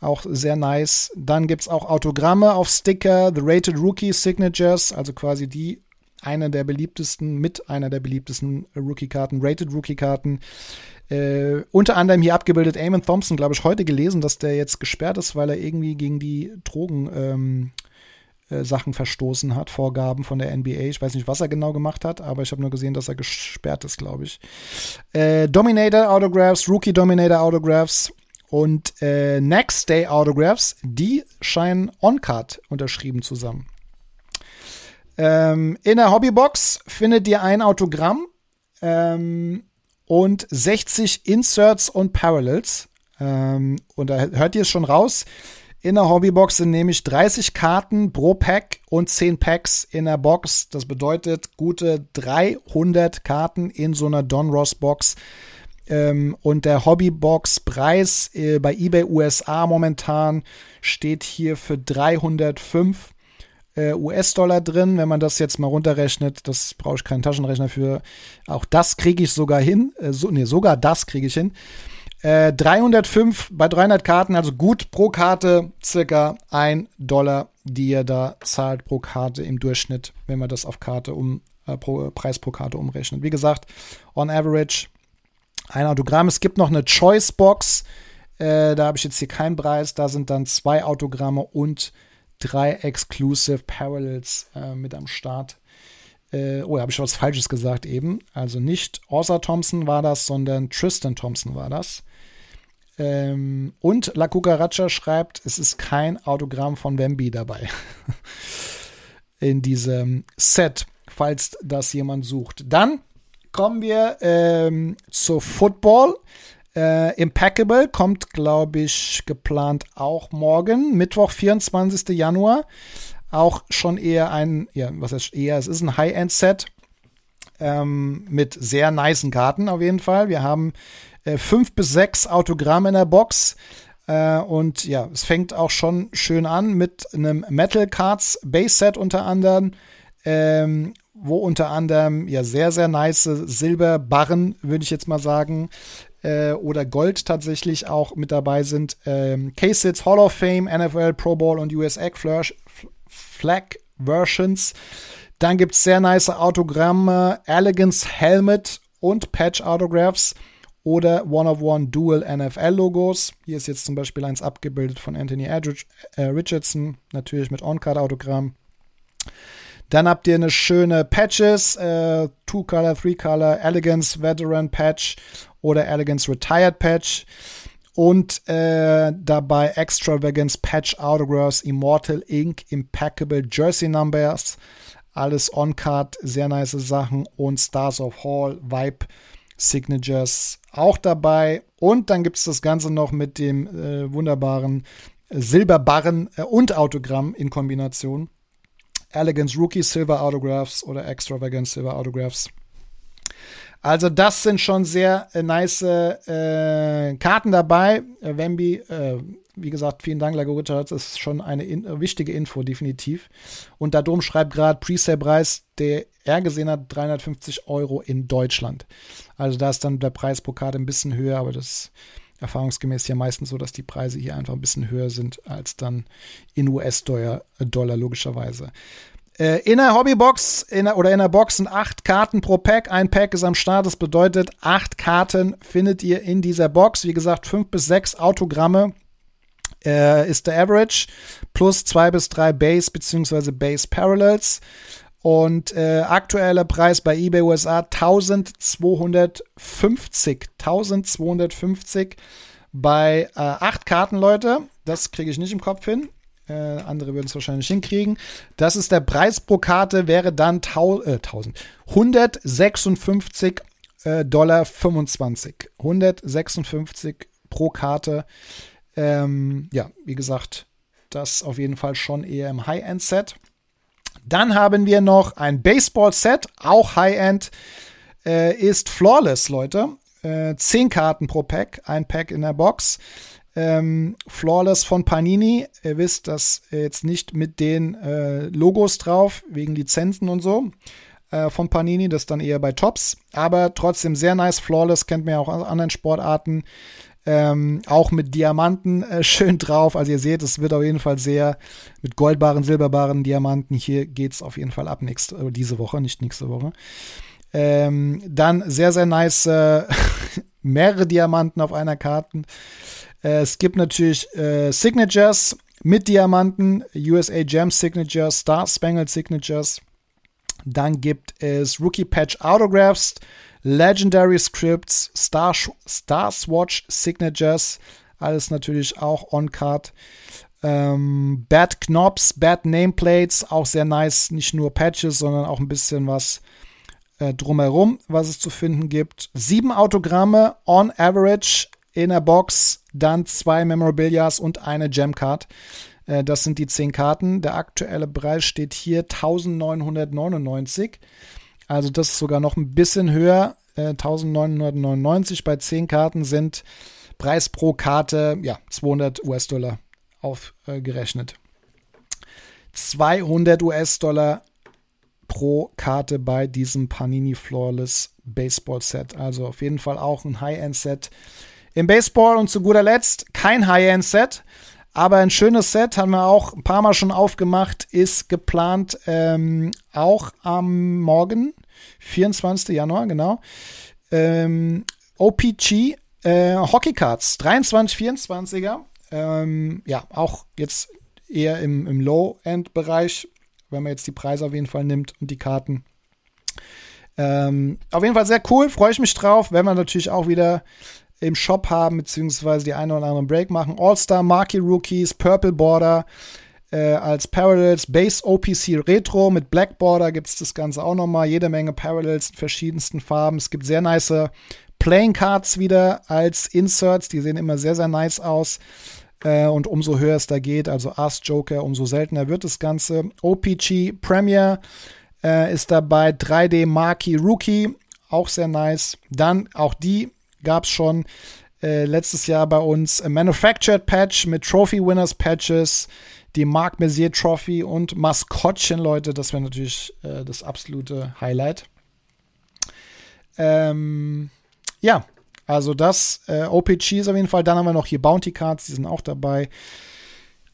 Auch sehr nice. Dann gibt es auch Autogramme auf Sticker, The Rated Rookie Signatures, also quasi die eine der beliebtesten, mit einer der beliebtesten Rookie-Karten, Rated Rookie-Karten. Äh, unter anderem hier abgebildet Eamon Thompson, glaube ich, heute gelesen, dass der jetzt gesperrt ist, weil er irgendwie gegen die Drogen ähm, äh, Sachen verstoßen hat, Vorgaben von der NBA. Ich weiß nicht, was er genau gemacht hat, aber ich habe nur gesehen, dass er gesperrt ist, glaube ich. Äh, Dominator Autographs, Rookie Dominator Autographs, und äh, Next Day Autographs, die scheinen on-card unterschrieben zusammen. Ähm, in der Hobbybox findet ihr ein Autogramm ähm, und 60 Inserts und Parallels. Ähm, und da hört ihr es schon raus. In der Hobbybox sind nämlich 30 Karten pro Pack und 10 Packs in der Box. Das bedeutet gute 300 Karten in so einer Don Ross Box. Ähm, und der Hobbybox-Preis äh, bei eBay USA momentan steht hier für 305 äh, US-Dollar drin. Wenn man das jetzt mal runterrechnet, das brauche ich keinen Taschenrechner für. Auch das kriege ich sogar hin. Äh, so, nee, sogar das kriege ich hin. 305 äh, bei 300 Karten, also gut pro Karte circa 1 Dollar, die ihr da zahlt pro Karte im Durchschnitt, wenn man das auf Karte um, äh, pro, Preis pro Karte umrechnet. Wie gesagt, on average ein Autogramm. Es gibt noch eine Choice Box. Äh, da habe ich jetzt hier keinen Preis. Da sind dann zwei Autogramme und drei Exclusive Parallels äh, mit am Start. Äh, oh, habe ich was Falsches gesagt eben. Also nicht Orsa Thompson war das, sondern Tristan Thompson war das. Ähm, und La Cucaracha schreibt, es ist kein Autogramm von Wemby dabei. In diesem Set, falls das jemand sucht. Dann kommen wir ähm, zu Football. Äh, Impeccable kommt, glaube ich, geplant auch morgen, Mittwoch, 24. Januar. Auch schon eher ein, ja, was heißt eher, es ist ein High-End-Set ähm, mit sehr nicen Karten auf jeden Fall. Wir haben äh, fünf bis sechs Autogramme in der Box. Äh, und ja, es fängt auch schon schön an mit einem Metal Cards Base Set unter anderem. Ähm, wo unter anderem ja sehr, sehr nice Silberbarren, würde ich jetzt mal sagen, äh, oder Gold tatsächlich auch mit dabei sind. Ähm, K-Sits, Hall of Fame, NFL, Pro Bowl und US Egg Flag Versions. Dann gibt es sehr nice Autogramme, Elegance Helmet und Patch Autographs oder One-of-One Dual NFL-Logos. Hier ist jetzt zum Beispiel eins abgebildet von Anthony äh, Richardson, natürlich mit On-Card-Autogramm. Dann habt ihr eine schöne Patches, äh, Two-Color, Three-Color, Elegance Veteran Patch oder Elegance Retired Patch. Und äh, dabei Extravagance Patch Autographs, Immortal Ink, Impeccable Jersey Numbers. Alles on-card, sehr nice Sachen. Und Stars of Hall, Vibe Signatures auch dabei. Und dann gibt es das Ganze noch mit dem äh, wunderbaren Silberbarren äh, und Autogramm in Kombination. Elegance Rookie Silver Autographs oder Extravagant Silver Autographs. Also das sind schon sehr äh, nice äh, Karten dabei. Äh, Wemby, äh, wie gesagt, vielen Dank, Lago Richards. Das ist schon eine in, wichtige Info, definitiv. Und da Dom schreibt gerade Presale-Preis, der er gesehen hat, 350 Euro in Deutschland. Also da ist dann der Preis pro Karte ein bisschen höher, aber das ist erfahrungsgemäß ja meistens so, dass die Preise hier einfach ein bisschen höher sind als dann in US-Dollar, logischerweise. Äh, in der Hobbybox in der, oder in der Box sind acht Karten pro Pack. Ein Pack ist am Start. Das bedeutet, acht Karten findet ihr in dieser Box. Wie gesagt, fünf bis sechs Autogramme äh, ist der Average. Plus zwei bis drei Base bzw. Base Parallels. Und äh, aktueller Preis bei eBay USA 1250. 1250 bei äh, acht Karten, Leute. Das kriege ich nicht im Kopf hin. Äh, andere würden es wahrscheinlich hinkriegen. Das ist der Preis pro Karte, wäre dann tau äh, 1000. 156 äh, Dollar 25. 156 pro Karte. Ähm, ja, wie gesagt, das auf jeden Fall schon eher im High-End-Set. Dann haben wir noch ein Baseball-Set, auch High-End, äh, ist Flawless, Leute. Äh, 10 Karten pro Pack, ein Pack in der Box. Ähm, Flawless von Panini. Ihr wisst, dass jetzt nicht mit den äh, Logos drauf, wegen Lizenzen und so äh, von Panini, das dann eher bei Tops. Aber trotzdem sehr nice. Flawless kennt man ja auch aus anderen Sportarten. Ähm, auch mit Diamanten äh, schön drauf. Also ihr seht, es wird auf jeden Fall sehr mit goldbaren, silberbaren Diamanten. Hier geht's auf jeden Fall ab nächste, äh, diese Woche, nicht nächste Woche. Ähm, dann sehr, sehr nice äh, mehrere Diamanten auf einer Karte. Äh, es gibt natürlich äh, Signatures mit Diamanten, USA Gem Signatures, Star Spangled Signatures. Dann gibt es Rookie Patch Autographs, Legendary Scripts, Star, Star Swatch Signatures, alles natürlich auch on-card. Ähm, Bad Knobs, Bad Nameplates, auch sehr nice. Nicht nur Patches, sondern auch ein bisschen was äh, drumherum, was es zu finden gibt. Sieben Autogramme on average in der Box, dann zwei Memorabilias und eine Gemcard. Äh, das sind die zehn Karten. Der aktuelle Preis steht hier 1999. Also das ist sogar noch ein bisschen höher. Äh, 1999 bei 10 Karten sind Preis pro Karte ja 200 US-Dollar aufgerechnet. Äh, 200 US-Dollar pro Karte bei diesem Panini Flawless Baseball Set. Also auf jeden Fall auch ein High-End-Set im Baseball. Und zu guter Letzt kein High-End-Set, aber ein schönes Set, haben wir auch ein paar Mal schon aufgemacht, ist geplant ähm, auch am Morgen, 24. Januar, genau. Ähm, OPG äh, Hockey Cards, 23, 24er. Ähm, ja, auch jetzt eher im, im Low-End-Bereich, wenn man jetzt die Preise auf jeden Fall nimmt und die Karten. Ähm, auf jeden Fall sehr cool, freue ich mich drauf, wenn wir natürlich auch wieder im Shop haben, beziehungsweise die eine oder andere Break machen. All-Star, Marquee Rookies, Purple Border äh, als Parallels, Base OPC Retro mit Black Border gibt es das Ganze auch nochmal. Jede Menge Parallels in verschiedensten Farben. Es gibt sehr nice Playing Cards wieder als Inserts. Die sehen immer sehr, sehr nice aus. Äh, und umso höher es da geht, also Ass Joker, umso seltener wird das Ganze. OPG Premier äh, ist dabei. 3D Marquee Rookie, auch sehr nice. Dann auch die gab es schon äh, letztes Jahr bei uns ein Manufactured Patch mit Trophy Winners Patches, die Marc Messier Trophy und Maskottchen, Leute. Das wäre natürlich äh, das absolute Highlight. Ähm, ja, also das äh, OPG ist auf jeden Fall. Dann haben wir noch hier Bounty Cards, die sind auch dabei.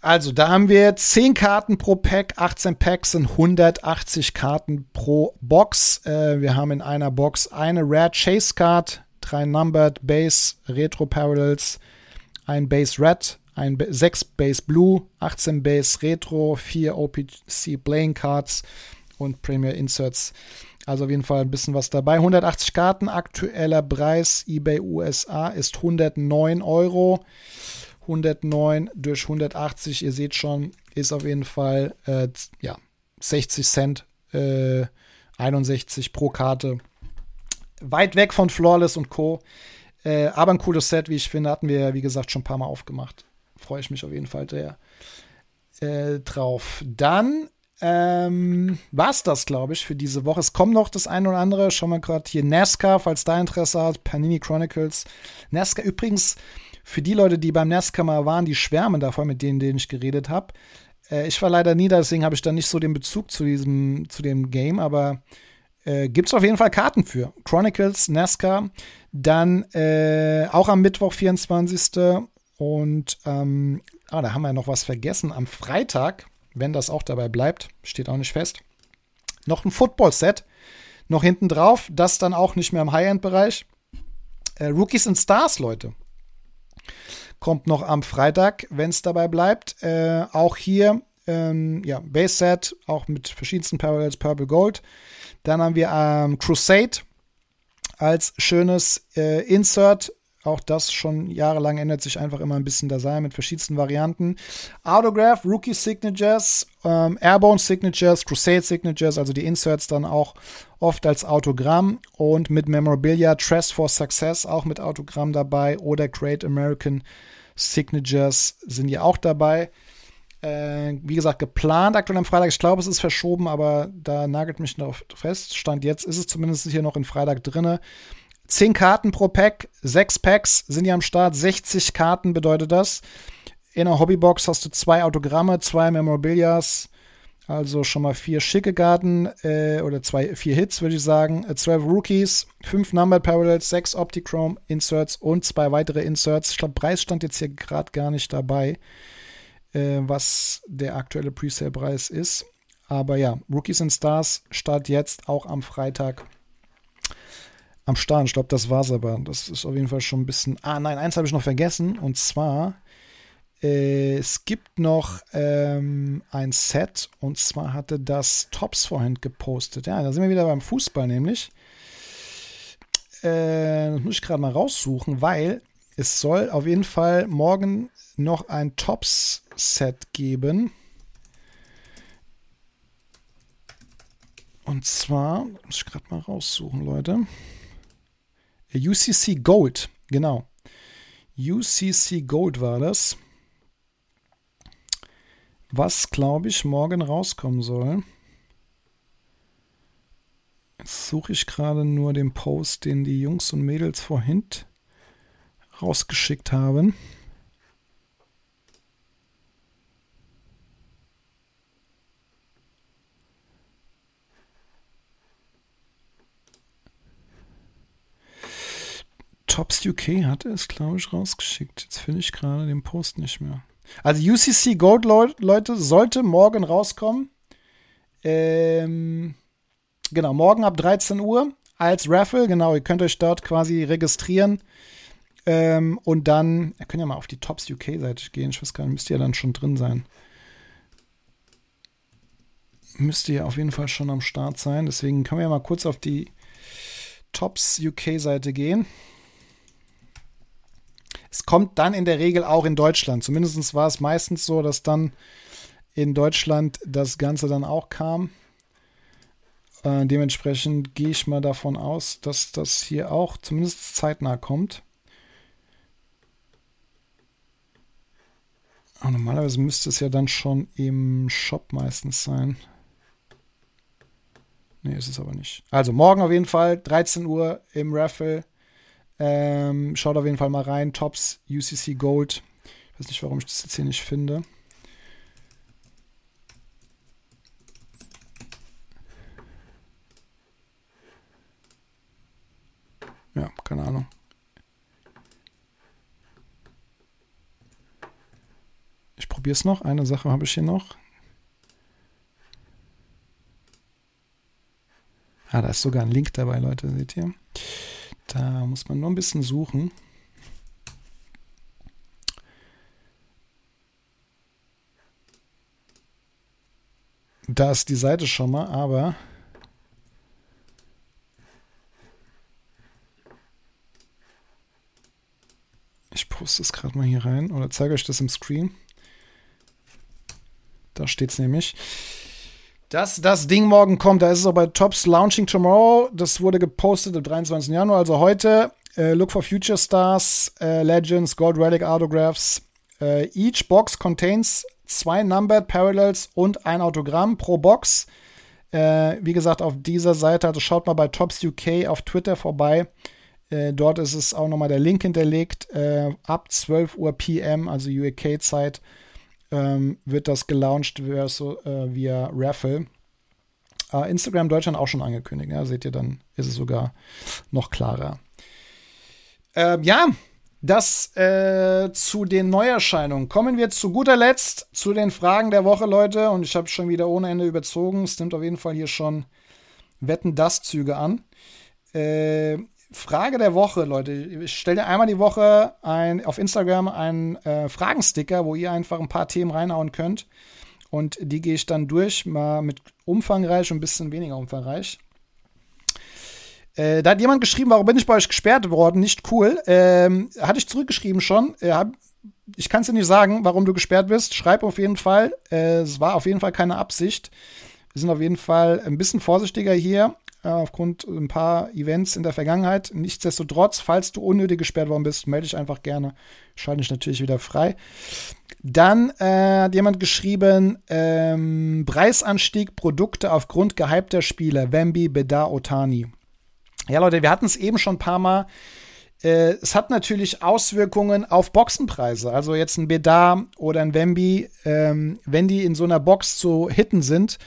Also, da haben wir 10 Karten pro Pack, 18 Packs sind 180 Karten pro Box. Äh, wir haben in einer Box eine Rare Chase Card, drei Numbered Base Retro Parallels, ein Base Red, ein 6 Base Blue, 18 Base Retro, 4 OPC Playing Cards und Premier Inserts. Also auf jeden Fall ein bisschen was dabei. 180 Karten, aktueller Preis eBay USA ist 109 Euro. 109 durch 180, ihr seht schon, ist auf jeden Fall äh, ja, 60 Cent, äh, 61 pro Karte weit weg von Flawless und Co. Äh, aber ein cooles Set, wie ich finde, hatten wir, wie gesagt, schon ein paar Mal aufgemacht. Freue ich mich auf jeden Fall sehr äh, drauf. Dann ähm, war es das, glaube ich, für diese Woche. Es kommt noch das eine oder andere. Schauen wir gerade hier NASCAR, falls da Interesse hat. Panini Chronicles. NASCAR übrigens, für die Leute, die beim NASCAR mal waren, die schwärmen davon, mit denen, denen ich geredet habe. Äh, ich war leider nie da, deswegen habe ich da nicht so den Bezug zu diesem, zu dem Game, aber äh, gibt es auf jeden Fall Karten für. Chronicles, NASCAR. Dann äh, auch am Mittwoch, 24. Und ähm, ah, da haben wir noch was vergessen. Am Freitag, wenn das auch dabei bleibt, steht auch nicht fest, noch ein Football-Set. Noch hinten drauf, das dann auch nicht mehr im High-End-Bereich. Äh, Rookies and Stars, Leute. Kommt noch am Freitag, wenn es dabei bleibt. Äh, auch hier, ähm, ja, Base-Set, auch mit verschiedensten Parallels, Purple Gold. Dann haben wir ähm, Crusade als schönes äh, Insert. Auch das schon jahrelang ändert sich einfach immer ein bisschen Design mit verschiedensten Varianten. Autograph, Rookie Signatures, ähm, Airborne Signatures, Crusade Signatures, also die Inserts dann auch oft als Autogramm und mit Memorabilia, Trust for Success auch mit Autogramm dabei oder Great American Signatures sind ja auch dabei. Äh, wie gesagt, geplant aktuell am Freitag. Ich glaube, es ist verschoben, aber da nagelt mich noch fest. Stand jetzt ist es zumindest hier noch in Freitag drin. Zehn Karten pro Pack, sechs Packs sind ja am Start. 60 Karten bedeutet das. In einer Hobbybox hast du zwei Autogramme, zwei Memorabilias, also schon mal vier schicke Karten äh, oder zwei, vier Hits, würde ich sagen. Äh, zwölf Rookies, fünf Numbered Parallels, sechs Optichrome Inserts und zwei weitere Inserts. Ich glaube, Preis stand jetzt hier gerade gar nicht dabei äh, was der aktuelle Presale-Preis ist. Aber ja, Rookies and Stars start jetzt auch am Freitag am Start. Ich glaube, das war's aber. Das ist auf jeden Fall schon ein bisschen. Ah, nein, eins habe ich noch vergessen. Und zwar, äh, es gibt noch ähm, ein Set. Und zwar hatte das Tops vorhin gepostet. Ja, da sind wir wieder beim Fußball nämlich. Äh, das muss ich gerade mal raussuchen, weil es soll auf jeden Fall morgen noch ein Tops-Set geben. Und zwar, muss ich gerade mal raussuchen, Leute. UCC Gold, genau. UCC Gold war das. Was, glaube ich, morgen rauskommen soll. Jetzt suche ich gerade nur den Post, den die Jungs und Mädels vorhin rausgeschickt haben. Tops UK hatte es, glaube ich, rausgeschickt. Jetzt finde ich gerade den Post nicht mehr. Also UCC Gold, Leute, sollte morgen rauskommen. Ähm, genau, morgen ab 13 Uhr als Raffle. Genau, ihr könnt euch dort quasi registrieren. Ähm, und dann, ihr könnt ja mal auf die Tops UK-Seite gehen. Ich weiß gar nicht, müsst ihr ja dann schon drin sein. Müsst ihr auf jeden Fall schon am Start sein. Deswegen können wir ja mal kurz auf die Tops UK-Seite gehen. Es kommt dann in der Regel auch in Deutschland. Zumindest war es meistens so, dass dann in Deutschland das Ganze dann auch kam. Äh, dementsprechend gehe ich mal davon aus, dass das hier auch zumindest zeitnah kommt. Aber normalerweise müsste es ja dann schon im Shop meistens sein. Nee, ist es aber nicht. Also morgen auf jeden Fall, 13 Uhr im Raffle. Ähm, schaut auf jeden Fall mal rein. Tops UCC Gold. Ich weiß nicht, warum ich das jetzt hier nicht finde. Ja, keine Ahnung. Ich probiere es noch. Eine Sache habe ich hier noch. Ah, da ist sogar ein Link dabei, Leute, seht ihr? Da muss man nur ein bisschen suchen. Da ist die Seite schon mal, aber ich poste es gerade mal hier rein oder zeige euch das im Screen. Da steht es nämlich. Dass das Ding morgen kommt, da ist es auch bei Tops Launching Tomorrow. Das wurde gepostet am 23. Januar, also heute. Äh, look for Future Stars, äh, Legends, Gold Relic Autographs. Äh, each box contains zwei Numbered Parallels und ein Autogramm pro Box. Äh, wie gesagt, auf dieser Seite, also schaut mal bei Tops UK auf Twitter vorbei. Äh, dort ist es auch nochmal der Link hinterlegt. Äh, ab 12 Uhr PM, also UK-Zeit, ähm, wird das gelauncht via, äh, via Raffle. Uh, Instagram Deutschland auch schon angekündigt. Ja, seht ihr, dann ist es sogar noch klarer. Ähm, ja, das äh, zu den Neuerscheinungen. Kommen wir zu guter Letzt zu den Fragen der Woche, Leute. Und ich habe schon wieder ohne Ende überzogen. Es nimmt auf jeden Fall hier schon Wetten das Züge an. Äh, Frage der Woche, Leute. Ich stelle einmal die Woche ein, auf Instagram einen äh, Fragensticker, wo ihr einfach ein paar Themen reinhauen könnt. Und die gehe ich dann durch, mal mit umfangreich und ein bisschen weniger umfangreich. Äh, da hat jemand geschrieben, warum bin ich bei euch gesperrt worden? Nicht cool. Ähm, hatte ich zurückgeschrieben schon. Äh, ich kann es dir nicht sagen, warum du gesperrt bist. Schreib auf jeden Fall. Äh, es war auf jeden Fall keine Absicht. Wir sind auf jeden Fall ein bisschen vorsichtiger hier, aufgrund ein paar Events in der Vergangenheit. Nichtsdestotrotz, falls du unnötig gesperrt worden bist, melde dich einfach gerne. Schalte dich natürlich wieder frei. Dann äh, hat jemand geschrieben, ähm, Preisanstieg Produkte aufgrund gehypter Spiele, Wemby, Bedar, Otani. Ja, Leute, wir hatten es eben schon ein paar Mal. Äh, es hat natürlich Auswirkungen auf Boxenpreise. Also jetzt ein Bedar oder ein Wemby, ähm, wenn die in so einer Box zu hitten sind,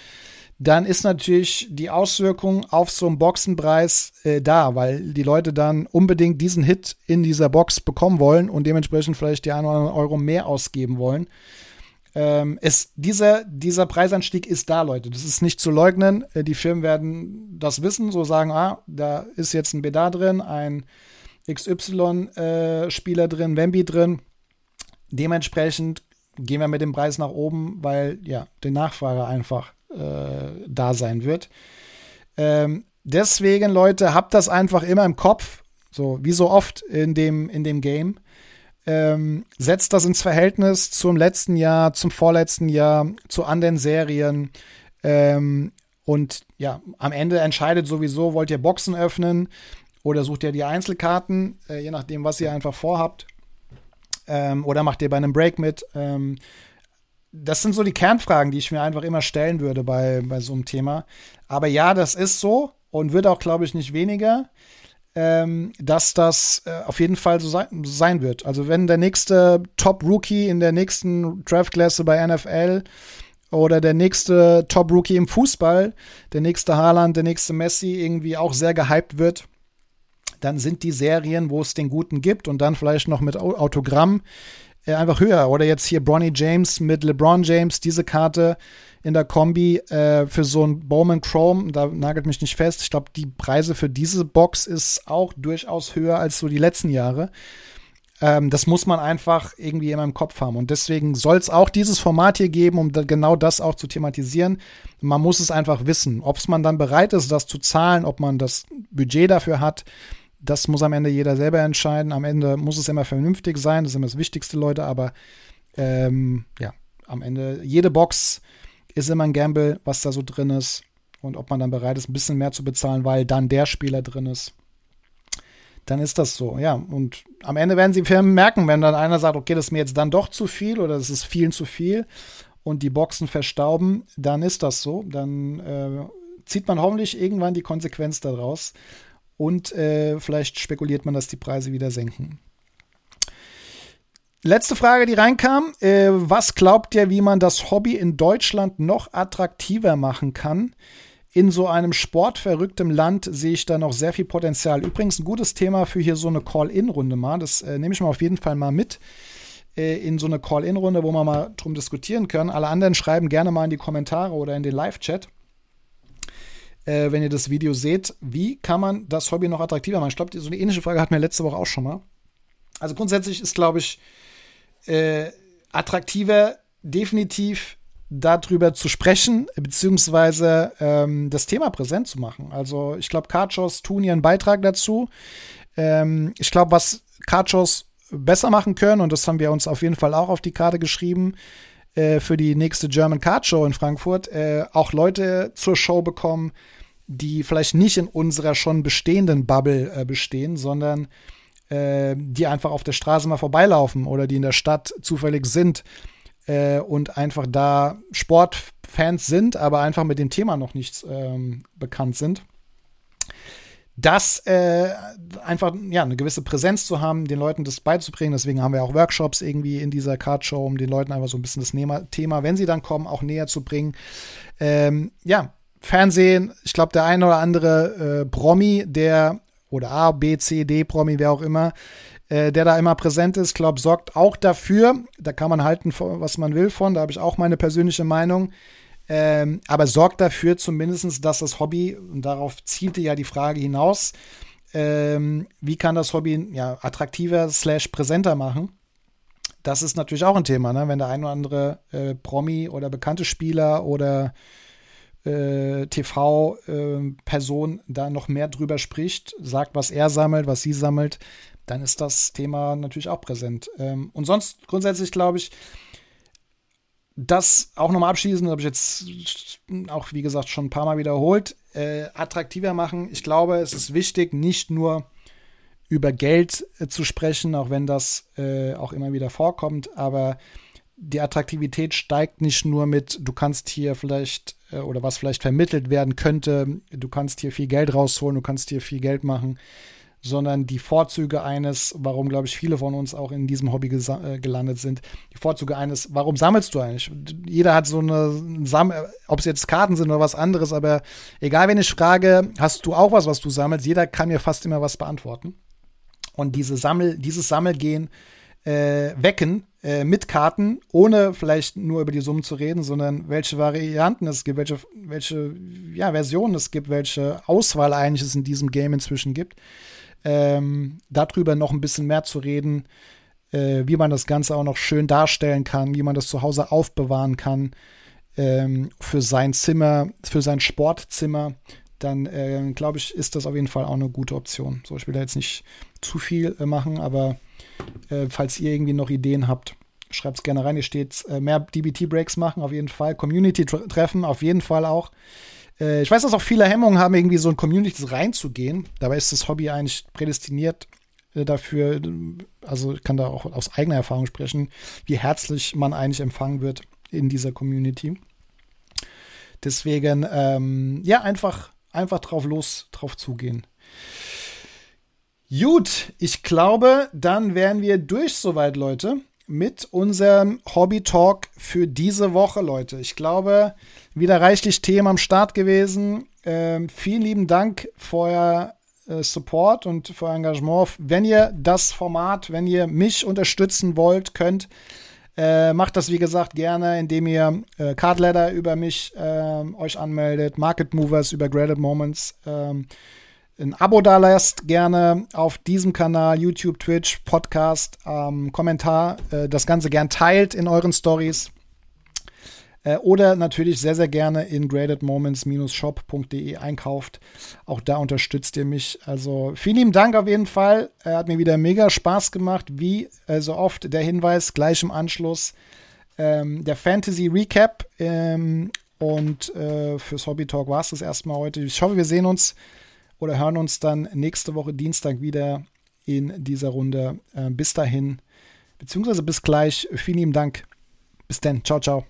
dann ist natürlich die Auswirkung auf so einen Boxenpreis äh, da, weil die Leute dann unbedingt diesen Hit in dieser Box bekommen wollen und dementsprechend vielleicht die einen oder anderen Euro mehr ausgeben wollen. Ähm, es, dieser, dieser Preisanstieg ist da, Leute. Das ist nicht zu leugnen. Äh, die Firmen werden das wissen, so sagen, ah, da ist jetzt ein BDA drin, ein XY-Spieler äh, drin, Wemby drin. Dementsprechend gehen wir mit dem Preis nach oben, weil ja, die Nachfrage einfach äh, da sein wird. Ähm, deswegen, Leute, habt das einfach immer im Kopf, so wie so oft in dem, in dem Game. Ähm, setzt das ins Verhältnis zum letzten Jahr, zum vorletzten Jahr, zu anderen Serien. Ähm, und ja, am Ende entscheidet sowieso, wollt ihr Boxen öffnen oder sucht ihr die Einzelkarten, äh, je nachdem, was ihr einfach vorhabt. Ähm, oder macht ihr bei einem Break mit. Das sind so die Kernfragen, die ich mir einfach immer stellen würde bei, bei so einem Thema. Aber ja, das ist so und wird auch, glaube ich, nicht weniger, ähm, dass das äh, auf jeden Fall so sein, sein, wird. Also wenn der nächste Top-Rookie in der nächsten Draftklasse bei NFL oder der nächste Top-Rookie im Fußball, der nächste Haaland, der nächste Messi irgendwie auch sehr gehypt wird, dann sind die Serien, wo es den Guten gibt und dann vielleicht noch mit Autogramm, äh, einfach höher. Oder jetzt hier Bronny James mit LeBron James, diese Karte in der Kombi äh, für so ein Bowman Chrome, da nagelt mich nicht fest. Ich glaube, die Preise für diese Box ist auch durchaus höher als so die letzten Jahre. Ähm, das muss man einfach irgendwie in meinem Kopf haben. Und deswegen soll es auch dieses Format hier geben, um da genau das auch zu thematisieren. Man muss es einfach wissen. Ob es man dann bereit ist, das zu zahlen, ob man das Budget dafür hat das muss am Ende jeder selber entscheiden. Am Ende muss es immer vernünftig sein, das ist immer das Wichtigste, Leute, aber ähm, ja, am Ende, jede Box ist immer ein Gamble, was da so drin ist und ob man dann bereit ist, ein bisschen mehr zu bezahlen, weil dann der Spieler drin ist. Dann ist das so, ja. Und am Ende werden sie Firmen merken, wenn dann einer sagt, okay, das ist mir jetzt dann doch zu viel oder das ist vielen zu viel und die Boxen verstauben, dann ist das so. Dann äh, zieht man hoffentlich irgendwann die Konsequenz daraus und äh, vielleicht spekuliert man, dass die Preise wieder senken. Letzte Frage, die reinkam. Äh, was glaubt ihr, wie man das Hobby in Deutschland noch attraktiver machen kann? In so einem sportverrücktem Land sehe ich da noch sehr viel Potenzial. Übrigens ein gutes Thema für hier so eine Call-In-Runde mal. Das äh, nehme ich mal auf jeden Fall mal mit äh, in so eine Call-In-Runde, wo man mal drum diskutieren können. Alle anderen schreiben gerne mal in die Kommentare oder in den Live-Chat äh, wenn ihr das Video seht, wie kann man das Hobby noch attraktiver machen? Ich glaube, so eine ähnliche Frage hatten wir letzte Woche auch schon mal. Also grundsätzlich ist, glaube ich, äh, attraktiver definitiv darüber zu sprechen, beziehungsweise ähm, das Thema präsent zu machen. Also ich glaube, Cardshows tun ihren Beitrag dazu. Ähm, ich glaube, was Cardshows besser machen können, und das haben wir uns auf jeden Fall auch auf die Karte geschrieben, äh, für die nächste German Card Show in Frankfurt äh, auch Leute zur Show bekommen, die vielleicht nicht in unserer schon bestehenden Bubble äh, bestehen, sondern äh, die einfach auf der Straße mal vorbeilaufen oder die in der Stadt zufällig sind äh, und einfach da Sportfans sind, aber einfach mit dem Thema noch nicht ähm, bekannt sind das äh, einfach ja eine gewisse Präsenz zu haben, den Leuten das beizubringen. Deswegen haben wir auch Workshops irgendwie in dieser Card-Show, um den Leuten einfach so ein bisschen das Thema, wenn sie dann kommen, auch näher zu bringen. Ähm, ja, Fernsehen, ich glaube, der eine oder andere äh, Promi, der oder A, B, C, D Promi, wer auch immer, äh, der da immer präsent ist, glaube sorgt auch dafür. Da kann man halten, was man will von. Da habe ich auch meine persönliche Meinung ähm, aber sorgt dafür zumindest, dass das Hobby, und darauf zielte ja die Frage hinaus, ähm, wie kann das Hobby ja, attraktiver slash präsenter machen? Das ist natürlich auch ein Thema, ne? wenn der ein oder andere äh, Promi oder bekannte Spieler oder äh, TV-Person äh, da noch mehr drüber spricht, sagt, was er sammelt, was sie sammelt, dann ist das Thema natürlich auch präsent. Ähm, und sonst grundsätzlich glaube ich, das auch nochmal abschließen, habe ich jetzt auch, wie gesagt, schon ein paar Mal wiederholt, äh, attraktiver machen. Ich glaube, es ist wichtig, nicht nur über Geld äh, zu sprechen, auch wenn das äh, auch immer wieder vorkommt, aber die Attraktivität steigt nicht nur mit, du kannst hier vielleicht äh, oder was vielleicht vermittelt werden könnte, du kannst hier viel Geld rausholen, du kannst hier viel Geld machen, sondern die Vorzüge eines, warum, glaube ich, viele von uns auch in diesem Hobby äh, gelandet sind, die Vorzüge eines, warum sammelst du eigentlich? Jeder hat so eine, Sam ob es jetzt Karten sind oder was anderes, aber egal, wenn ich frage, hast du auch was, was du sammelst, jeder kann mir fast immer was beantworten. Und diese Sammel, dieses Sammelgehen äh, wecken äh, mit Karten, ohne vielleicht nur über die Summen zu reden, sondern welche Varianten es gibt, welche, welche ja, Versionen es gibt, welche Auswahl eigentlich es in diesem Game inzwischen gibt ähm, darüber noch ein bisschen mehr zu reden, äh, wie man das Ganze auch noch schön darstellen kann, wie man das zu Hause aufbewahren kann ähm, für sein Zimmer, für sein Sportzimmer, dann äh, glaube ich, ist das auf jeden Fall auch eine gute Option. So, ich will da jetzt nicht zu viel äh, machen, aber äh, falls ihr irgendwie noch Ideen habt, schreibt es gerne rein. Hier steht äh, mehr DBT-Breaks machen, auf jeden Fall. Community-Treffen, auf jeden Fall auch. Äh, ich weiß, dass auch viele Hemmungen haben, irgendwie so in Communities reinzugehen. Dabei ist das Hobby eigentlich prädestiniert äh, dafür, also ich kann da auch aus eigener Erfahrung sprechen, wie herzlich man eigentlich empfangen wird in dieser Community. Deswegen, ähm, ja, einfach, einfach drauf los, drauf zugehen. Gut, ich glaube, dann wären wir durch soweit, Leute, mit unserem Hobby-Talk für diese Woche, Leute. Ich glaube, wieder reichlich Themen am Start gewesen. Ähm, vielen lieben Dank für euer äh, Support und für euer Engagement. Wenn ihr das Format, wenn ihr mich unterstützen wollt, könnt, äh, macht das wie gesagt gerne, indem ihr äh, Cardladder über mich äh, euch anmeldet, Market Movers über Graded Moments. Ähm, ein Abo da lasst, gerne auf diesem Kanal, YouTube, Twitch, Podcast, ähm, Kommentar, äh, das Ganze gern teilt in euren Stories. Äh, oder natürlich sehr, sehr gerne in gradedmoments-shop.de einkauft. Auch da unterstützt ihr mich. Also vielen lieben Dank auf jeden Fall. Er hat mir wieder mega Spaß gemacht. Wie äh, so oft der Hinweis gleich im Anschluss. Ähm, der Fantasy Recap. Ähm, und äh, fürs Hobby Talk war es das erstmal heute. Ich hoffe, wir sehen uns oder hören uns dann nächste Woche Dienstag wieder in dieser Runde. Äh, bis dahin, beziehungsweise bis gleich. Vielen lieben Dank. Bis dann. Ciao, ciao.